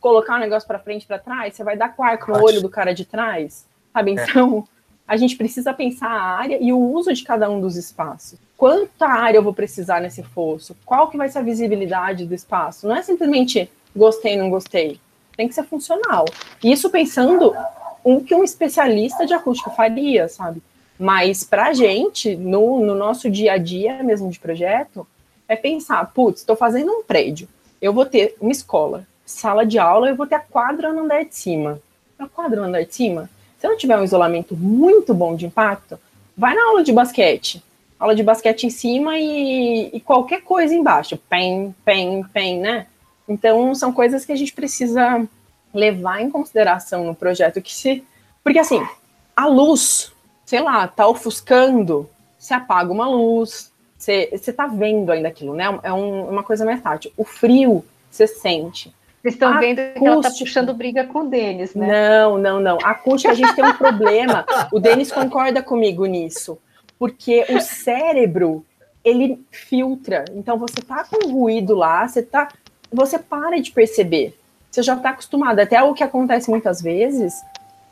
colocar o um negócio para frente para trás, você vai dar com o arco no olho do cara de trás, sabe? É. Então, a gente precisa pensar a área e o uso de cada um dos espaços. Quanta área eu vou precisar nesse fosso? Qual que vai ser a visibilidade do espaço? Não é simplesmente gostei, não gostei. Tem que ser funcional. Isso pensando o que um especialista de acústica faria, sabe? Mas para a gente, no, no nosso dia a dia mesmo de projeto, é pensar, putz, estou fazendo um prédio, eu vou ter uma escola, sala de aula, eu vou ter a quadra no andar de cima. A quadra no andar de cima, se não tiver um isolamento muito bom de impacto, vai na aula de basquete. Aula de basquete em cima e, e qualquer coisa embaixo. Pen, pen, pen, né? Então, são coisas que a gente precisa levar em consideração no projeto que se... Porque, assim, a luz sei lá, tá ofuscando, você apaga uma luz, você, você tá vendo ainda aquilo, né? É um, uma coisa mais tátil. O frio, você sente. Vocês estão vendo que ela tá puxando briga com o Denis, né? Não, não, não. A acústica, a gente tem um problema. O Denis concorda comigo nisso. Porque o cérebro, ele filtra. Então, você tá com ruído lá, você tá... Você para de perceber. Você já tá acostumado. Até o que acontece muitas vezes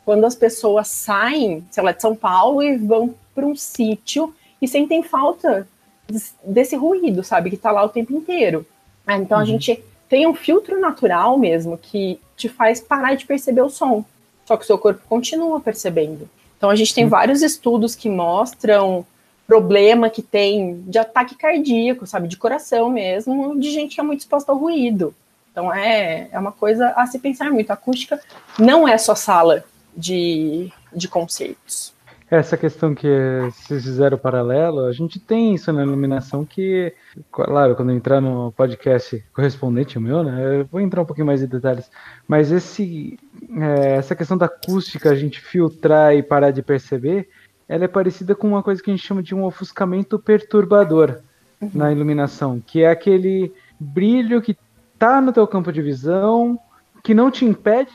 quando as pessoas saem, sei lá, de São Paulo e vão para um sítio e sentem falta desse ruído, sabe, que está lá o tempo inteiro. É, então uhum. a gente tem um filtro natural mesmo que te faz parar de perceber o som, só que o seu corpo continua percebendo. Então a gente tem uhum. vários estudos que mostram problema que tem de ataque cardíaco, sabe, de coração mesmo, de gente que é muito exposta ao ruído. Então é, é uma coisa a se pensar muito. A acústica não é só sala de, de conceitos. Essa questão que vocês fizeram paralelo, a gente tem isso na iluminação que, claro, quando entrar no podcast correspondente meu, né, eu vou entrar um pouquinho mais em detalhes, mas esse, é, essa questão da acústica, a gente filtrar e parar de perceber, ela é parecida com uma coisa que a gente chama de um ofuscamento perturbador uhum. na iluminação, que é aquele brilho que está no teu campo de visão, que não te impede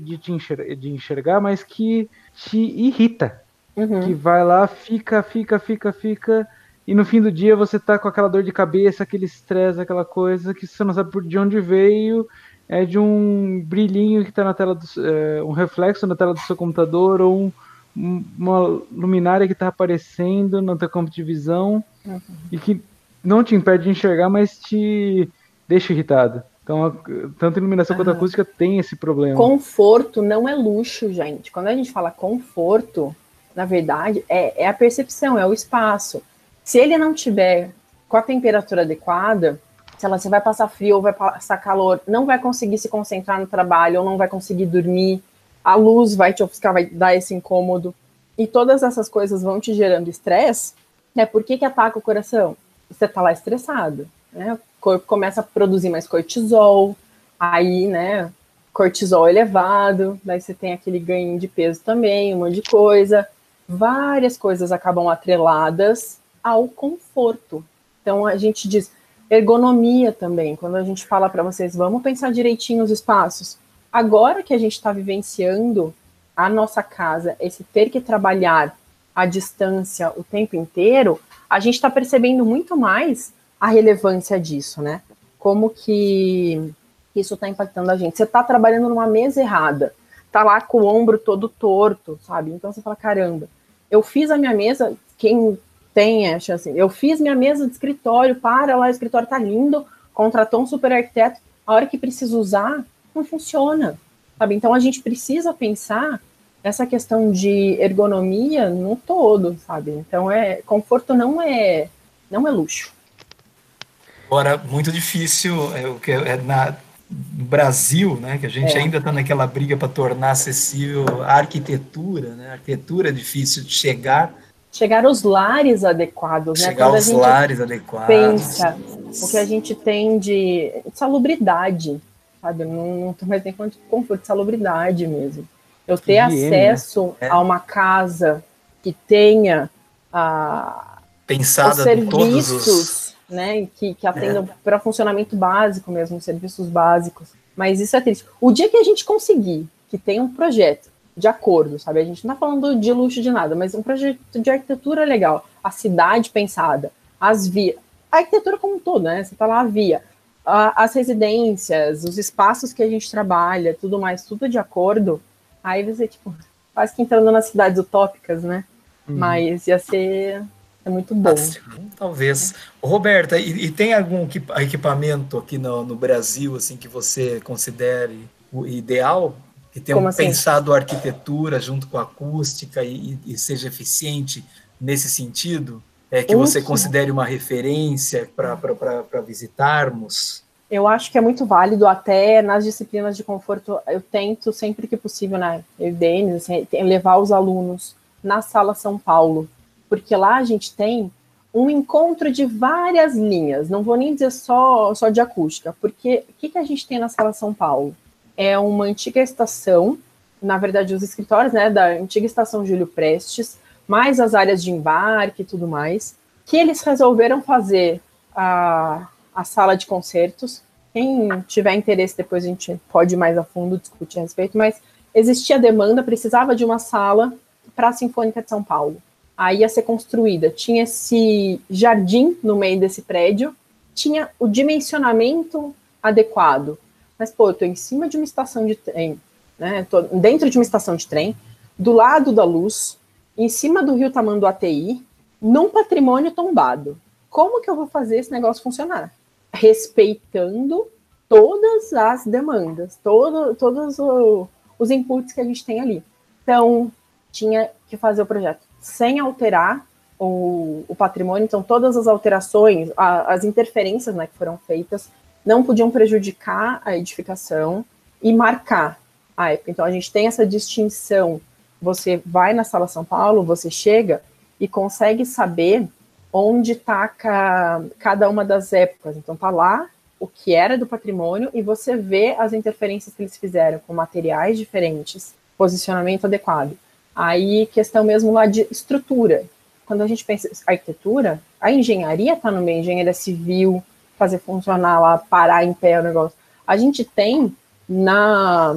de, te enxergar, de enxergar, mas que te irrita. Uhum. Que vai lá, fica, fica, fica, fica, e no fim do dia você tá com aquela dor de cabeça, aquele estresse, aquela coisa que você não sabe por de onde veio, é de um brilhinho que tá na tela, do, é, um reflexo na tela do seu computador, ou um, uma luminária que tá aparecendo no teu campo de visão, uhum. e que não te impede de enxergar, mas te deixa irritado. Então, tanto iluminação quanto acústica tem esse problema. Conforto não é luxo, gente. Quando a gente fala conforto, na verdade, é, é a percepção, é o espaço. Se ele não tiver com a temperatura adequada, se ela você vai passar frio ou vai passar calor, não vai conseguir se concentrar no trabalho ou não vai conseguir dormir, a luz vai te ofuscar, vai dar esse incômodo. E todas essas coisas vão te gerando estresse, né? Por que, que ataca o coração? Você tá lá estressado, né? Corpo começa a produzir mais cortisol, aí, né, cortisol elevado, daí você tem aquele ganho de peso também, um monte de coisa. Várias coisas acabam atreladas ao conforto. Então a gente diz ergonomia também, quando a gente fala para vocês, vamos pensar direitinho os espaços. Agora que a gente está vivenciando a nossa casa, esse ter que trabalhar à distância o tempo inteiro, a gente está percebendo muito mais a relevância disso, né? Como que isso está impactando a gente. Você está trabalhando numa mesa errada, tá lá com o ombro todo torto, sabe? Então você fala, caramba, eu fiz a minha mesa, quem tem a chance, eu fiz minha mesa de escritório, para lá, o escritório tá lindo, contratou um super arquiteto, a hora que precisa usar, não funciona, sabe? Então a gente precisa pensar essa questão de ergonomia no todo, sabe? Então é conforto não é não é luxo. Agora, muito difícil, é, o que é na, no Brasil, né, que a gente é. ainda está naquela briga para tornar acessível a arquitetura, né, a arquitetura é difícil de chegar. Chegar aos lares adequados, né? Chegar aos lares adequados. Pensa o que a gente tem de salubridade, sabe? Não, não mais nem quanto conforto, salubridade mesmo. Eu ter acesso né? a uma casa que tenha a, Pensada os serviços, todos os né? Que, que atendam é. para funcionamento básico mesmo, serviços básicos. Mas isso é triste. O dia que a gente conseguir que tem um projeto de acordo, sabe? A gente não está falando de luxo de nada, mas um projeto de arquitetura legal, a cidade pensada, as vias. a arquitetura como um todo, né? Você tá lá, via as residências, os espaços que a gente trabalha, tudo mais, tudo de acordo. Aí você, tipo, quase que entrando nas cidades utópicas, né? Hum. Mas ia ser é muito bom. Talvez. Roberta, e, e, tem algum equipamento aqui no, no, Brasil assim que você considere o ideal? Que tenha assim? pensado a arquitetura junto com a acústica e, e seja eficiente nesse sentido? É que você considere uma referência para visitarmos? Eu acho que é muito válido, até nas disciplinas de conforto, eu tento sempre que possível, né, eu Denis, assim, levar os alunos na Sala São Paulo, porque lá a gente tem um encontro de várias linhas, não vou nem dizer só, só de acústica, porque o que, que a gente tem na Sala São Paulo? É uma antiga estação, na verdade, os escritórios né, da antiga estação Júlio Prestes, mais as áreas de embarque e tudo mais, que eles resolveram fazer a, a sala de concertos. Quem tiver interesse, depois a gente pode ir mais a fundo discutir a respeito, mas existia demanda, precisava de uma sala para a Sinfônica de São Paulo aí ia ser construída. Tinha esse jardim no meio desse prédio, tinha o dimensionamento adequado. Mas, pô, eu tô em cima de uma estação de trem, né? Tô dentro de uma estação de trem, do lado da luz, em cima do rio Tamanduateí, num patrimônio tombado. Como que eu vou fazer esse negócio funcionar? Respeitando todas as demandas, todo, todos os inputs que a gente tem ali. Então, tinha que fazer o projeto sem alterar o, o patrimônio, então todas as alterações, a, as interferências né, que foram feitas, não podiam prejudicar a edificação e marcar a época. Então a gente tem essa distinção. Você vai na Sala São Paulo, você chega e consegue saber onde está ca, cada uma das épocas. Então tá lá o que era do patrimônio e você vê as interferências que eles fizeram com materiais diferentes, posicionamento adequado. Aí, questão mesmo lá de estrutura. Quando a gente pensa em arquitetura, a engenharia está no meio, engenharia civil, fazer funcionar lá, parar em pé o negócio. A gente tem na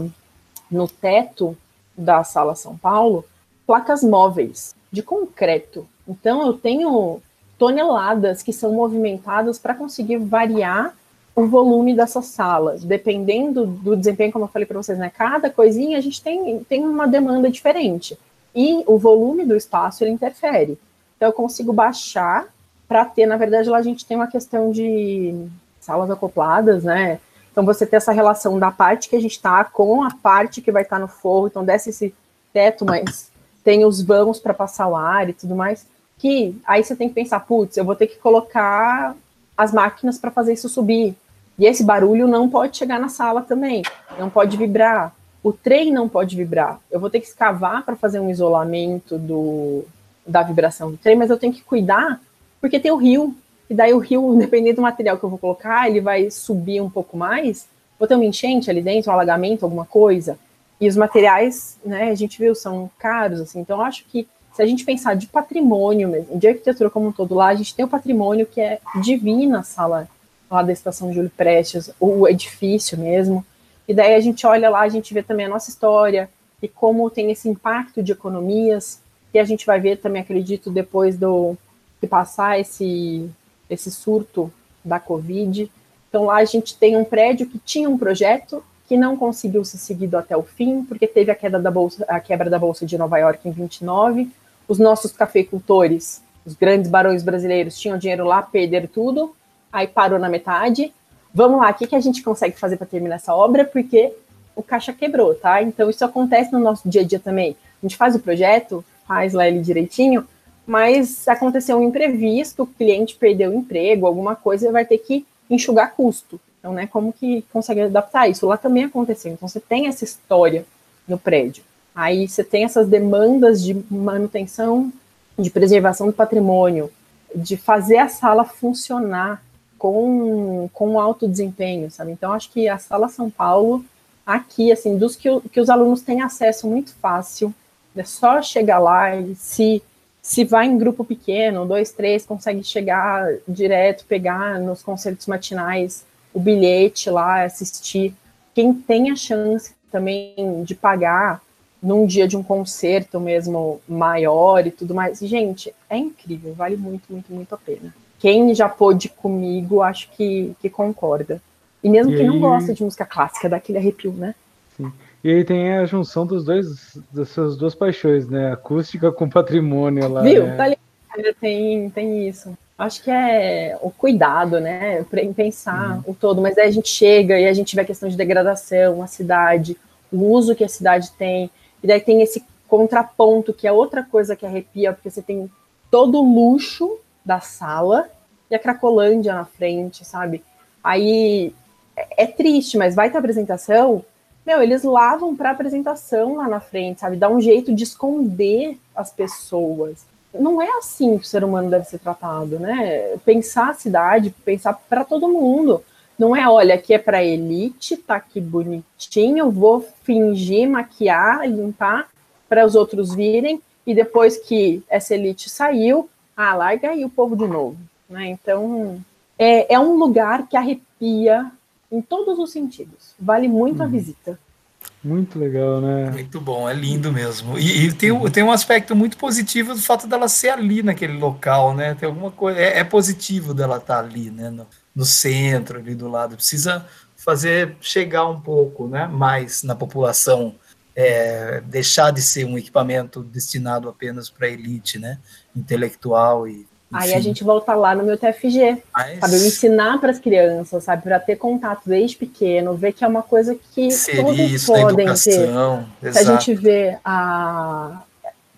no teto da Sala São Paulo placas móveis de concreto. Então, eu tenho toneladas que são movimentadas para conseguir variar o volume dessas salas, dependendo do desempenho, como eu falei para vocês, né? Cada coisinha a gente tem, tem uma demanda diferente. E o volume do espaço ele interfere. Então eu consigo baixar para ter, na verdade, lá a gente tem uma questão de salas acopladas, né? Então você tem essa relação da parte que a gente está com a parte que vai estar tá no forro, então desce esse teto, mas tem os vãos para passar o ar e tudo mais. Que aí você tem que pensar, putz, eu vou ter que colocar as máquinas para fazer isso subir. E esse barulho não pode chegar na sala também, não pode vibrar. O trem não pode vibrar. Eu vou ter que escavar para fazer um isolamento do, da vibração do trem, mas eu tenho que cuidar porque tem o rio. E daí o rio, dependendo do material que eu vou colocar, ele vai subir um pouco mais. Vou ter uma enchente ali dentro, um alagamento, alguma coisa. E os materiais, né, a gente viu, são caros, assim. Então, eu acho que se a gente pensar de patrimônio mesmo, de arquitetura como um todo lá, a gente tem o patrimônio que é divina a sala lá da Estação Júlio Prestes, o edifício mesmo. E daí a gente olha lá, a gente vê também a nossa história e como tem esse impacto de economias, que a gente vai ver também, acredito, depois do que passar esse, esse surto da Covid. Então lá a gente tem um prédio que tinha um projeto que não conseguiu ser seguido até o fim, porque teve a queda da bolsa, a quebra da bolsa de Nova York em 29. Os nossos cafeicultores, os grandes barões brasileiros, tinham dinheiro lá, perderam tudo, aí parou na metade vamos lá, o que, que a gente consegue fazer para terminar essa obra, porque o caixa quebrou, tá? Então isso acontece no nosso dia a dia também. A gente faz o projeto, faz lá ele direitinho, mas aconteceu um imprevisto, o cliente perdeu o emprego, alguma coisa, vai ter que enxugar custo. Então, né, como que consegue adaptar isso? Lá também aconteceu. Então, você tem essa história no prédio. Aí você tem essas demandas de manutenção, de preservação do patrimônio, de fazer a sala funcionar com, com alto desempenho, sabe? Então, acho que a Sala São Paulo, aqui, assim, dos que, que os alunos têm acesso muito fácil, é só chegar lá e se, se vai em grupo pequeno, dois, três, consegue chegar direto, pegar nos concertos matinais o bilhete lá, assistir. Quem tem a chance também de pagar num dia de um concerto mesmo maior e tudo mais, gente, é incrível, vale muito, muito, muito a pena. Quem já pôde comigo, acho que, que concorda. E mesmo e quem aí... não gosta de música clássica, dá aquele arrepio, né? Sim. E aí tem a junção dos dois, das suas duas paixões, né? Acústica com patrimônio lá. Viu? Né? Tá tem, tem isso. Acho que é o cuidado, né? Pensar uhum. o todo, mas aí a gente chega e a gente vê a questão de degradação, a cidade, o uso que a cidade tem, e daí tem esse contraponto que é outra coisa que arrepia, porque você tem todo o luxo da sala e a Cracolândia na frente, sabe? Aí é, é triste, mas vai ter apresentação, meu, eles lavam para apresentação lá na frente, sabe? Dá um jeito de esconder as pessoas não é assim que o ser humano deve ser tratado, né? Pensar a cidade, pensar para todo mundo. Não é, olha, aqui é para elite, tá aqui bonitinho, vou fingir, maquiar, limpar para os outros virem e depois que essa elite saiu, ah, larga aí o povo de novo, né? Então, é, é um lugar que arrepia em todos os sentidos. Vale muito hum. a uhum. visita. Muito legal, né? Muito bom, é lindo mesmo. E, e, tem, tem um aspecto muito positivo do fato dela ser ali naquele local, né? Tem alguma coisa. É, é positivo dela estar tá ali, né? No, no, centro, ali do lado. Precisa fazer chegar um pouco né? mais na população. É, deixar de ser um equipamento destinado apenas para elite, né? Intelectual e Aí a gente volta lá no meu TFG, Mas... sabe? Eu ensinar para as crianças, sabe? Para ter contato desde pequeno, ver que é uma coisa que todos podem ter. Exato. Se a gente vê a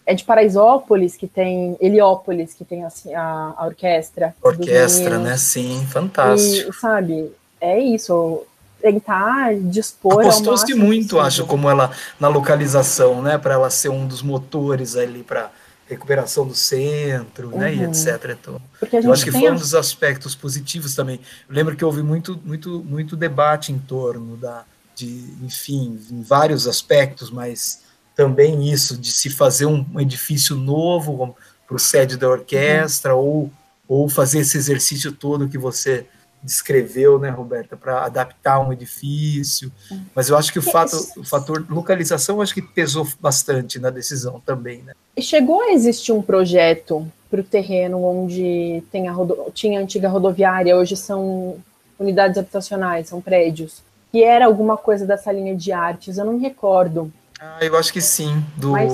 é de Paraisópolis que tem Heliópolis que tem assim a, a orquestra. Orquestra, né? Sim, fantástico. E, sabe? É isso. Tentar dispor. Apostou-se muito, acho, como ela na localização, né? Para ela ser um dos motores ali para recuperação do centro, uhum. né, e uhum. etc. Então, eu acho que foi um dos aspectos positivos também. Eu lembro que houve muito, muito, muito debate em torno da, de, enfim, em vários aspectos, mas também isso de se fazer um, edifício novo para o sede da orquestra uhum. ou, ou fazer esse exercício todo que você descreveu, né, Roberta, para adaptar um edifício. Mas eu acho que o fato, o fator localização, acho que pesou bastante na decisão também, né? Chegou a existir um projeto para o terreno onde tem a rodo... tinha a antiga rodoviária, hoje são unidades habitacionais, são prédios, que era alguma coisa dessa linha de artes, eu não me recordo. Ah, eu acho que sim, do Mas...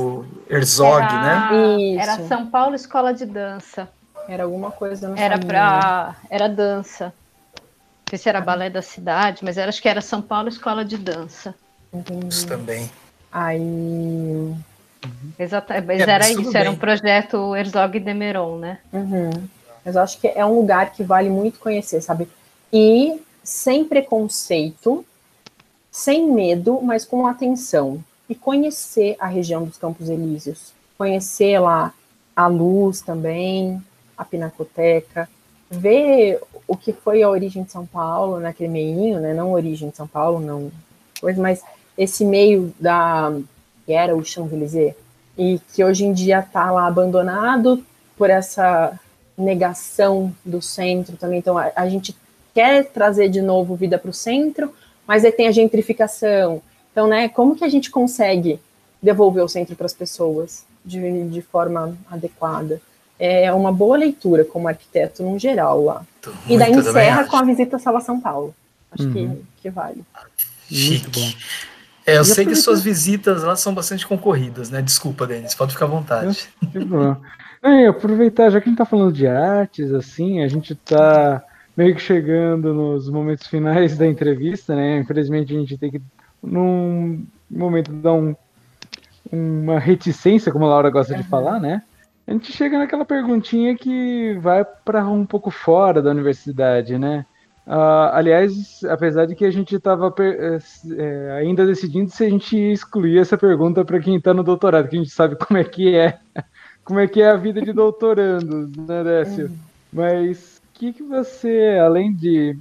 Herzog, era... né? Isso. Era São Paulo Escola de Dança. Era alguma coisa, não Era para era dança sei se era balé da cidade, mas era, acho que era São Paulo Escola de Dança. Entendi. Isso também. Aí. Uhum. Exatamente, mas é, era isso, bem. era um projeto Herzog Demeron, né? Uhum. Mas eu acho que é um lugar que vale muito conhecer, sabe? E sem preconceito, sem medo, mas com atenção. E conhecer a região dos Campos Elíseos. Conhecer lá a luz também, a Pinacoteca, ver o que foi a origem de São Paulo naquele meinho, né? Não origem de São Paulo, não coisa, mas esse meio da que era o Champs-Élysées e que hoje em dia está lá abandonado por essa negação do centro também. Então a, a gente quer trazer de novo vida para o centro, mas aí tem a gentrificação. Então, né? Como que a gente consegue devolver o centro para as pessoas de, de forma adequada? É uma boa leitura como arquiteto no geral lá. Muito, e daí encerra com a visita à Sala São Paulo. Acho uhum. que, que vale. Muito bom. É, eu sei que suas visitas lá são bastante concorridas, né? Desculpa, Denis, pode ficar à vontade. Que bom. É, aproveitar, já que a gente tá falando de artes, assim, a gente tá meio que chegando nos momentos finais da entrevista, né? Infelizmente a gente tem que, num momento, dar um, uma reticência, como a Laura gosta uhum. de falar, né? A gente chega naquela perguntinha que vai para um pouco fora da universidade, né? Uh, aliás, apesar de que a gente estava é, é, ainda decidindo se a gente excluir essa pergunta para quem está no doutorado, que a gente sabe como é que é, como é que é a vida de doutorando, né, Décio? Uhum. Mas o que, que você, além de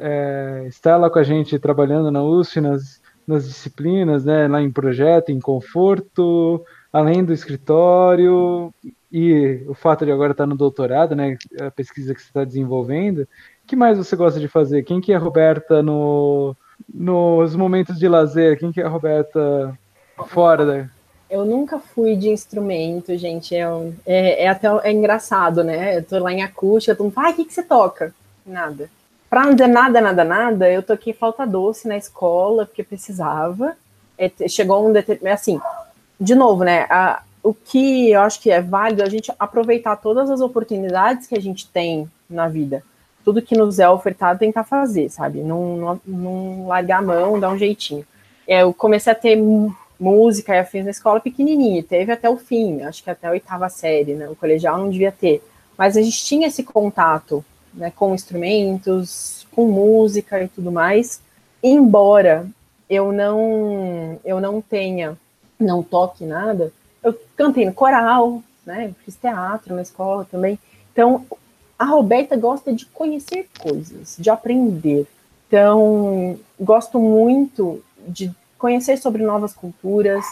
é, estar lá com a gente trabalhando na USP, nas, nas disciplinas, né, lá em projeto, em conforto, além do escritório e o fato de agora estar no doutorado, né, a pesquisa que você está desenvolvendo, que mais você gosta de fazer? Quem que é a Roberta no, nos momentos de lazer? Quem que é a Roberta fora da... Eu nunca fui de instrumento, gente. É, é, é até é engraçado, né? Eu tô lá em acústica, todo mundo fala, ah, o que, que você toca? Nada. Pra não dizer nada, nada, nada, eu toquei falta doce na escola, porque precisava. É, chegou um determinado. Assim, de novo, né? A, o que eu acho que é válido é a gente aproveitar todas as oportunidades que a gente tem na vida. Tudo que nos é ofertado, tentar fazer, sabe? Não, não, não largar a mão, dar um jeitinho. É, eu comecei a ter música e afins na escola pequenininha, teve até o fim, acho que até a oitava série, né? O colegial não devia ter. Mas a gente tinha esse contato né, com instrumentos, com música e tudo mais, embora eu não eu não tenha, não toque nada, eu cantei no coral, né? Fiz teatro na escola também. Então, a Roberta gosta de conhecer coisas, de aprender. Então, gosto muito de conhecer sobre novas culturas,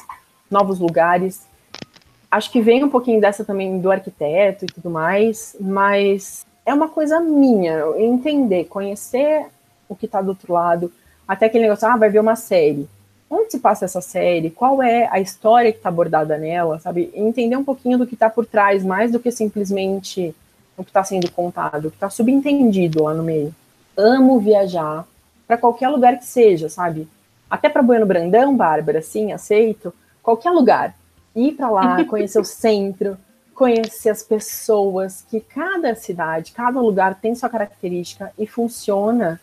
novos lugares. Acho que vem um pouquinho dessa também do arquiteto e tudo mais, mas é uma coisa minha, entender, conhecer o que está do outro lado, até aquele negócio, ah, vai ver uma série. Onde se passa essa série? Qual é a história que está abordada nela, sabe? Entender um pouquinho do que está por trás, mais do que simplesmente o que está sendo contado, o que está subentendido lá no meio. Amo viajar para qualquer lugar que seja, sabe? Até para Bueno Brandão, Bárbara, sim, aceito. Qualquer lugar. Ir para lá, conhecer o centro, conhecer as pessoas, que cada cidade, cada lugar tem sua característica e funciona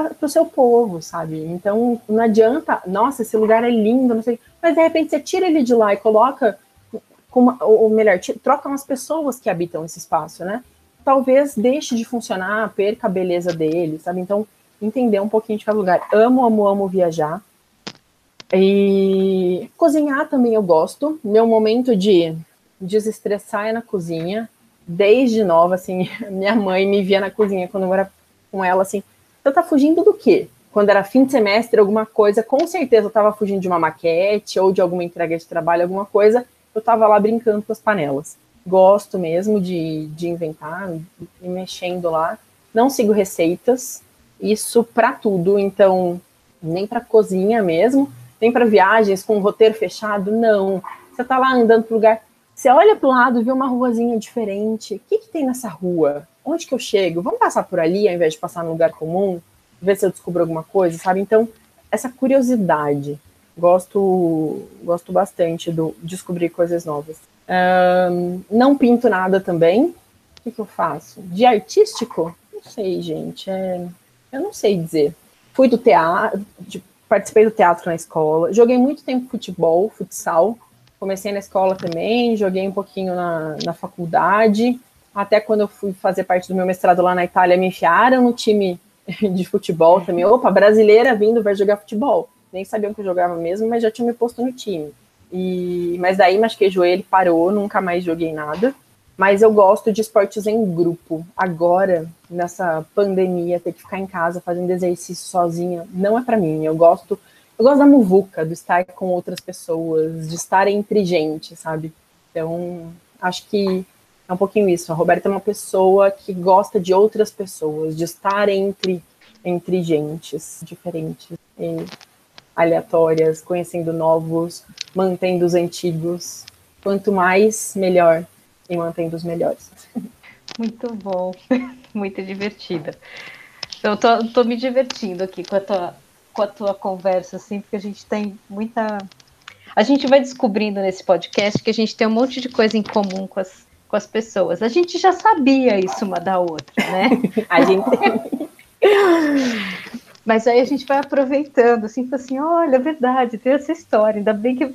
para o seu povo, sabe? Então não adianta, nossa, esse lugar é lindo, não sei, mas de repente você tira ele de lá e coloca, uma, ou melhor, troca as pessoas que habitam esse espaço, né? Talvez deixe de funcionar, perca a beleza dele, sabe? Então entender um pouquinho de cada lugar. Amo, amo, amo viajar. E cozinhar também eu gosto. Meu momento de desestressar é na cozinha. Desde nova, assim, minha mãe me via na cozinha quando eu era com ela, assim, você tá fugindo do quê? Quando era fim de semestre, alguma coisa, com certeza eu tava fugindo de uma maquete ou de alguma entrega de trabalho, alguma coisa, eu tava lá brincando com as panelas. Gosto mesmo de, de inventar e mexendo lá. Não sigo receitas, isso para tudo, então nem para cozinha mesmo, nem para viagens com roteiro fechado, não. Você tá lá andando pro lugar, você olha pro lado, vê uma ruazinha diferente. O que, que tem nessa rua? Onde que eu chego? Vamos passar por ali ao invés de passar no lugar comum? Ver se eu descubro alguma coisa, sabe? Então, essa curiosidade. Gosto, gosto bastante do descobrir coisas novas. Um, não pinto nada também. O que, que eu faço? De artístico? Não sei, gente. É, eu não sei dizer. Fui do teatro, participei do teatro na escola, joguei muito tempo futebol, futsal. Comecei na escola também, joguei um pouquinho na, na faculdade. Até quando eu fui fazer parte do meu mestrado lá na Itália, me enfiaram no time de futebol também. Opa, brasileira vindo, vai jogar futebol. Nem sabiam que eu jogava mesmo, mas já tinha me posto no time. E, mas daí machuquei joelho, parou, nunca mais joguei nada. Mas eu gosto de esportes em grupo. Agora, nessa pandemia, ter que ficar em casa fazendo exercício sozinha, não é para mim. Eu gosto, eu gosto da muvuca, do estar com outras pessoas, de estar entre gente, sabe? Então, acho que é um pouquinho isso. A Roberta é uma pessoa que gosta de outras pessoas, de estar entre entre gentes diferentes e aleatórias, conhecendo novos, mantendo os antigos. Quanto mais, melhor e mantendo os melhores. Muito bom, muito divertida. Eu tô, tô me divertindo aqui com a, tua, com a tua conversa, assim, porque a gente tem muita. A gente vai descobrindo nesse podcast que a gente tem um monte de coisa em comum com as, com as pessoas. A gente já sabia isso uma da outra, né? a gente. Mas aí a gente vai aproveitando, assim, assim, olha, é verdade, tem essa história, ainda bem que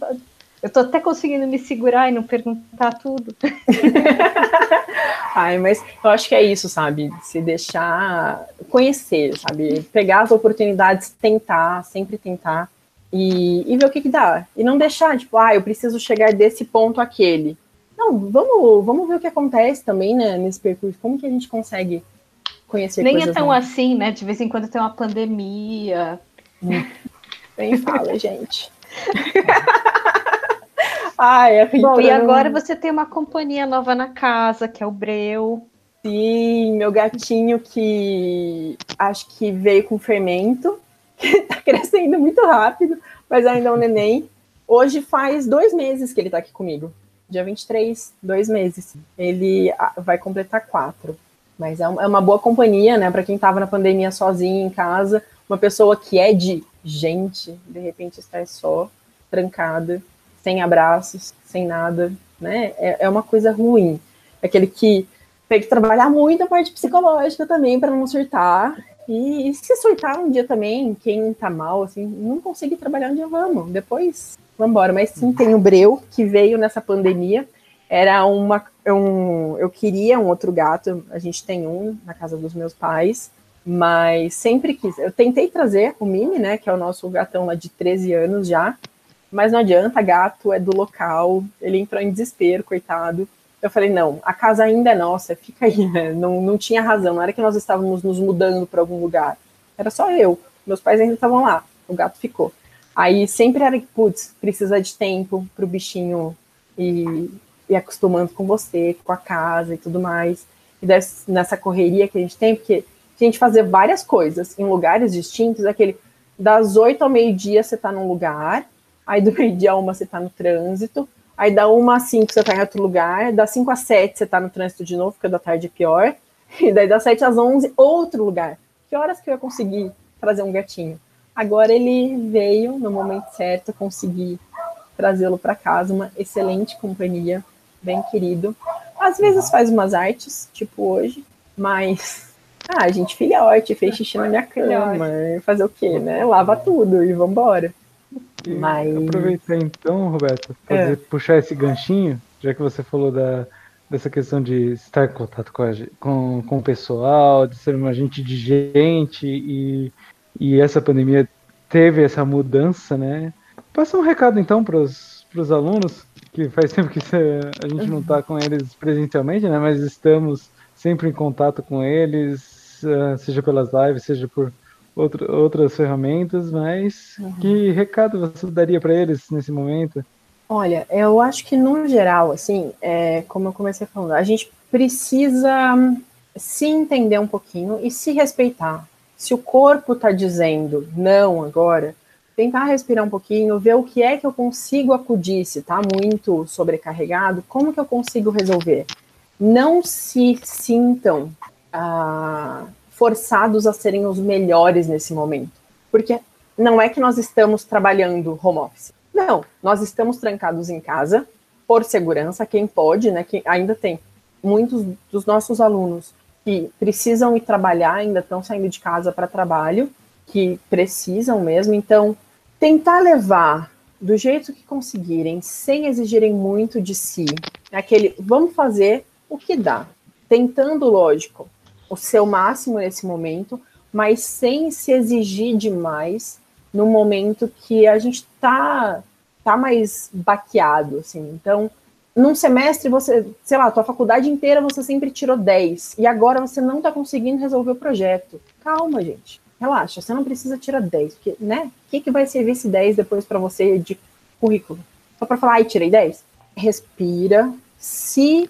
eu tô até conseguindo me segurar e não perguntar tudo. Ai, mas eu acho que é isso, sabe? Se deixar conhecer, sabe? Pegar as oportunidades, tentar, sempre tentar e, e ver o que, que dá. E não deixar, tipo, ah, eu preciso chegar desse ponto àquele. Não, vamos, vamos ver o que acontece também, né, nesse percurso. Como que a gente consegue conhecer Nem é tão novas. assim, né? De vez em quando tem uma pandemia. Hum. Nem fala, gente. Ai, é Bom, e agora você tem uma companhia nova na casa, que é o Breu. Sim, meu gatinho que acho que veio com fermento, que tá crescendo muito rápido, mas ainda é um neném. Hoje faz dois meses que ele tá aqui comigo. Dia 23, dois meses. Ele ah, vai completar quatro. Mas é, é uma boa companhia, né? Para quem tava na pandemia sozinho em casa, uma pessoa que é de gente, de repente está só, trancada, sem abraços, sem nada, né? É, é uma coisa ruim. Aquele que tem que trabalhar muito a parte psicológica também para não surtar. E, e, se surtar um dia também, quem tá mal, assim, não conseguir trabalhar um dia, vamos. Depois, vamos embora. Mas sim, tem o Breu, que veio nessa pandemia. Era uma. Um, eu queria um outro gato, a gente tem um na casa dos meus pais, mas sempre quis. Eu tentei trazer o Mimi, né, que é o nosso gatão lá de 13 anos já, mas não adianta, gato é do local, ele entrou em desespero, coitado. Eu falei, não, a casa ainda é nossa, fica aí, né? Não, não tinha razão, não era que nós estávamos nos mudando para algum lugar. Era só eu. Meus pais ainda estavam lá, o gato ficou. Aí sempre era, putz, precisa de tempo para o bichinho ir, ir acostumando com você, com a casa e tudo mais. E desse, nessa correria que a gente tem, porque a gente fazer várias coisas em lugares distintos, aquele das oito ao meio-dia você está num lugar, aí do meio-dia a uma você está no trânsito, Aí da 1 às 5 você tá em outro lugar, da 5 às 7 você tá no trânsito de novo, porque da tarde é pior. E daí das 7 às 11, outro lugar. Que horas que eu ia conseguir trazer um gatinho? Agora ele veio no momento certo, consegui trazê-lo para casa, uma excelente companhia, bem querido. Às vezes faz umas artes, tipo hoje, mas ah, a gente filhote, fez xixi na minha cama, fazer o quê, né? Lava tudo e vambora. Mas... Aproveitar então, Roberto, fazer, é. puxar esse ganchinho, já que você falou da, dessa questão de estar em contato com, a, com, com o pessoal, de ser um agente de gente e, e essa pandemia teve essa mudança, né? Passa um recado então para os alunos, que faz tempo que a gente não está com eles presencialmente, né? Mas estamos sempre em contato com eles, ah, seja pelas lives, seja por outro, outras ferramentas, mas uhum. que recado você daria para eles nesse momento? Olha, eu acho que no geral, assim, é, como eu comecei falando, a gente precisa se entender um pouquinho e se respeitar. Se o corpo está dizendo não agora, tentar respirar um pouquinho, ver o que é que eu consigo acudir, se está muito sobrecarregado, como que eu consigo resolver. Não se sintam ah, forçados a serem os melhores nesse momento. Porque não é que nós estamos trabalhando home office. Não, nós estamos trancados em casa por segurança, quem pode, né? Que ainda tem muitos dos nossos alunos que precisam ir trabalhar, ainda estão saindo de casa para trabalho, que precisam mesmo. Então, tentar levar do jeito que conseguirem, sem exigirem muito de si, aquele vamos fazer o que dá, tentando, lógico, o seu máximo nesse momento, mas sem se exigir demais no momento que a gente tá, tá mais baqueado, assim. Então, num semestre você, sei lá, tua faculdade inteira você sempre tirou 10 e agora você não tá conseguindo resolver o projeto. Calma, gente. Relaxa, você não precisa tirar 10, porque, né? O que, que vai servir esse 10 depois para você de currículo? Só para falar, ai, tirei 10? Respira, se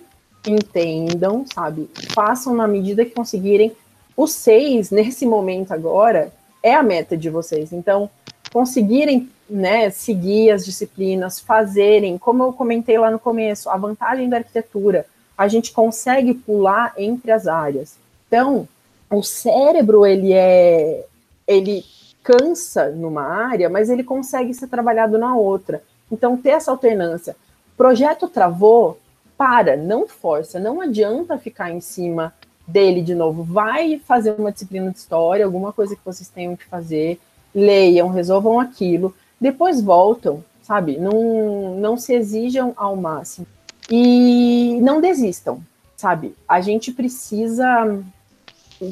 entendam, sabe? Façam na medida que conseguirem. O seis, nesse momento agora, é a meta de vocês. Então, conseguirem né, seguir as disciplinas, fazerem, como eu comentei lá no começo, a vantagem da arquitetura, a gente consegue pular entre as áreas. Então, o cérebro, ele é. ele cansa numa área, mas ele consegue ser trabalhado na outra. Então, ter essa alternância. Projeto travou, para, não força, não adianta ficar em cima dele de novo. Vai fazer uma disciplina de história, alguma coisa que vocês tenham que fazer, leiam, resolvam aquilo, depois voltam, sabe? Não, não se exijam ao máximo. E não desistam, sabe? A gente precisa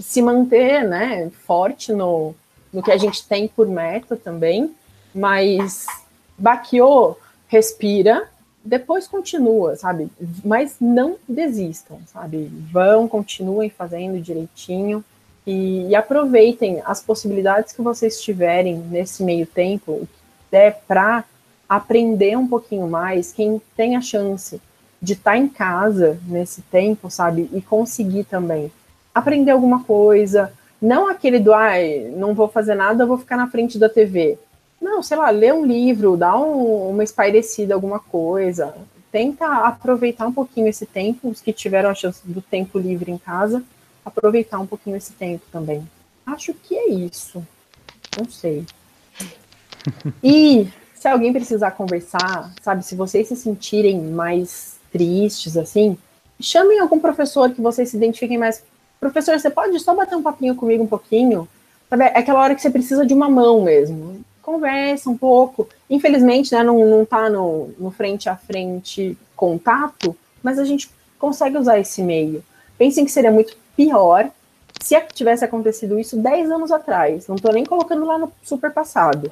se manter, né, forte no, no que a gente tem por meta também, mas baqueou, respira, depois continua, sabe? Mas não desistam, sabe? Vão, continuem fazendo direitinho e, e aproveitem as possibilidades que vocês tiverem nesse meio tempo, der para aprender um pouquinho mais. Quem tem a chance de estar tá em casa nesse tempo, sabe? E conseguir também aprender alguma coisa. Não aquele do, ai, não vou fazer nada, vou ficar na frente da TV. Não, sei lá, lê um livro, dá um, uma espairecida, alguma coisa. Tenta aproveitar um pouquinho esse tempo, os que tiveram a chance do tempo livre em casa, aproveitar um pouquinho esse tempo também. Acho que é isso. Não sei. E se alguém precisar conversar, sabe, se vocês se sentirem mais tristes, assim, chamem algum professor que vocês se identifiquem mais. Professor, você pode só bater um papinho comigo um pouquinho? Sabe, é aquela hora que você precisa de uma mão mesmo. Conversa um pouco. Infelizmente, né, não, não tá no, no frente a frente contato, mas a gente consegue usar esse meio. Pensem que seria muito pior se tivesse acontecido isso 10 anos atrás. Não estou nem colocando lá no super passado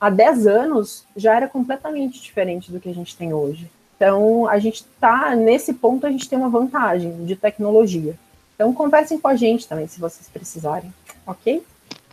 há 10 anos já era completamente diferente do que a gente tem hoje. Então, a gente está nesse ponto, a gente tem uma vantagem de tecnologia. Então, conversem com a gente também, se vocês precisarem, ok?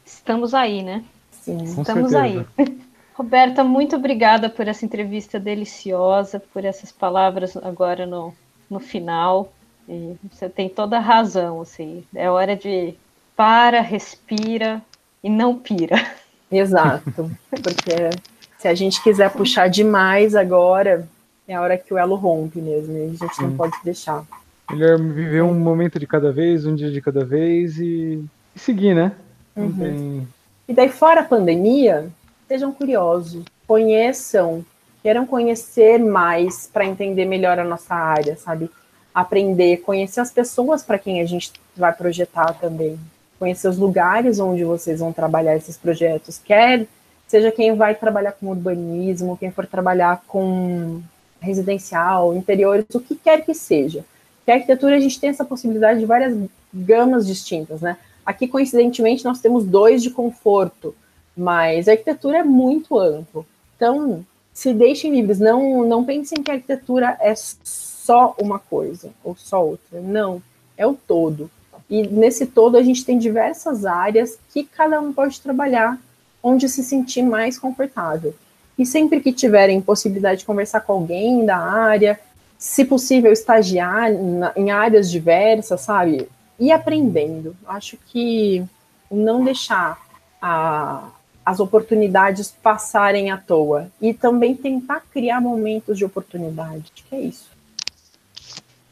Estamos aí, né? Sim. Com Estamos certeza. aí. Roberta, muito obrigada por essa entrevista deliciosa, por essas palavras agora no, no final. E você tem toda a razão, assim. É hora de para, respira e não pira. Exato. Porque se a gente quiser puxar demais agora, é a hora que o elo rompe mesmo. E a gente não pode deixar. Melhor viver um momento de cada vez, um dia de cada vez e, e seguir, né? Uhum. Tem... E daí, fora a pandemia, sejam curiosos, conheçam, queiram conhecer mais para entender melhor a nossa área, sabe? Aprender, conhecer as pessoas para quem a gente vai projetar também conhecer os lugares onde vocês vão trabalhar esses projetos, quer seja quem vai trabalhar com urbanismo, quem for trabalhar com residencial, interiores, o que quer que seja. Que a arquitetura a gente tem essa possibilidade de várias gamas distintas, né? Aqui, coincidentemente, nós temos dois de conforto, mas a arquitetura é muito amplo. Então, se deixem livres, não, não pensem que a arquitetura é só uma coisa ou só outra. Não, é o todo. E nesse todo a gente tem diversas áreas que cada um pode trabalhar onde se sentir mais confortável. E sempre que tiverem possibilidade de conversar com alguém da área, se possível estagiar em áreas diversas, sabe? E aprendendo. Acho que não deixar a, as oportunidades passarem à toa e também tentar criar momentos de oportunidade. Acho que é isso.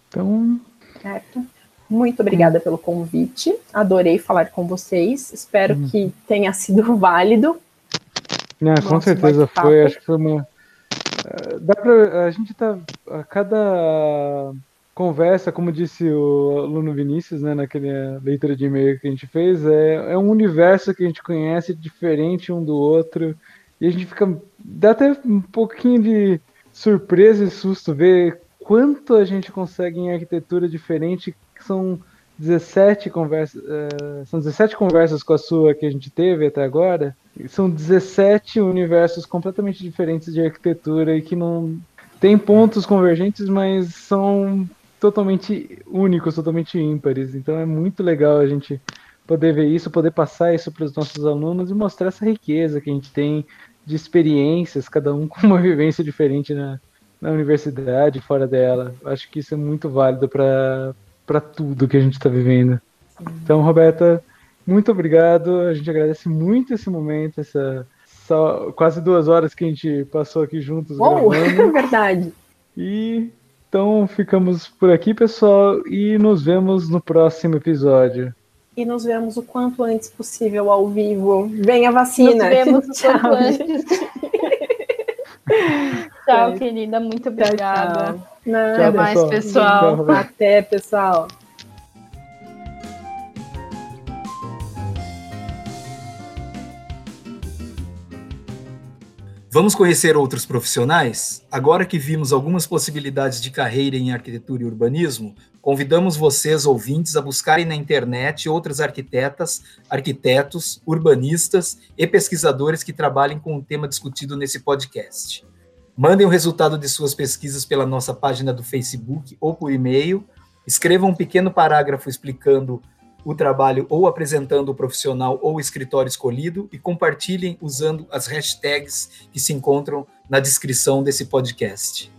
Então, certo? Muito obrigada pelo convite. Adorei falar com vocês. Espero uhum. que tenha sido válido. Não, com certeza foi. Acho que foi uma. Eh, dá pra, a gente tá. A cada conversa, como disse o aluno Vinícius, né, naquela leitura de e-mail que a gente fez, é, é um universo que a gente conhece diferente um do outro. E a gente fica. Dá até um pouquinho de surpresa e susto ver quanto a gente consegue em arquitetura diferente são 17 conversas, uh, são 17 conversas com a sua que a gente teve até agora. São 17 universos completamente diferentes de arquitetura e que não tem pontos convergentes, mas são totalmente únicos, totalmente ímpares. Então é muito legal a gente poder ver isso, poder passar isso para os nossos alunos e mostrar essa riqueza que a gente tem de experiências, cada um com uma vivência diferente na, na universidade, fora dela. Acho que isso é muito válido para para tudo que a gente está vivendo. Então, Roberta, muito obrigado. A gente agradece muito esse momento, essa só quase duas horas que a gente passou aqui juntos oh, gravando. verdade. E então ficamos por aqui, pessoal, e nos vemos no próximo episódio. E nos vemos o quanto antes possível ao vivo. Vem a vacina. Nos vemos o quanto antes. tchau, querida. Muito obrigada. Tchau, tchau. Até mais, pessoal. Tchau, Até, pessoal. Vamos conhecer outros profissionais? Agora que vimos algumas possibilidades de carreira em arquitetura e urbanismo, convidamos vocês, ouvintes, a buscarem na internet outras arquitetas, arquitetos, urbanistas e pesquisadores que trabalhem com o tema discutido nesse podcast. Mandem o resultado de suas pesquisas pela nossa página do Facebook ou por e-mail. Escrevam um pequeno parágrafo explicando o trabalho ou apresentando o profissional ou o escritório escolhido e compartilhem usando as hashtags que se encontram na descrição desse podcast.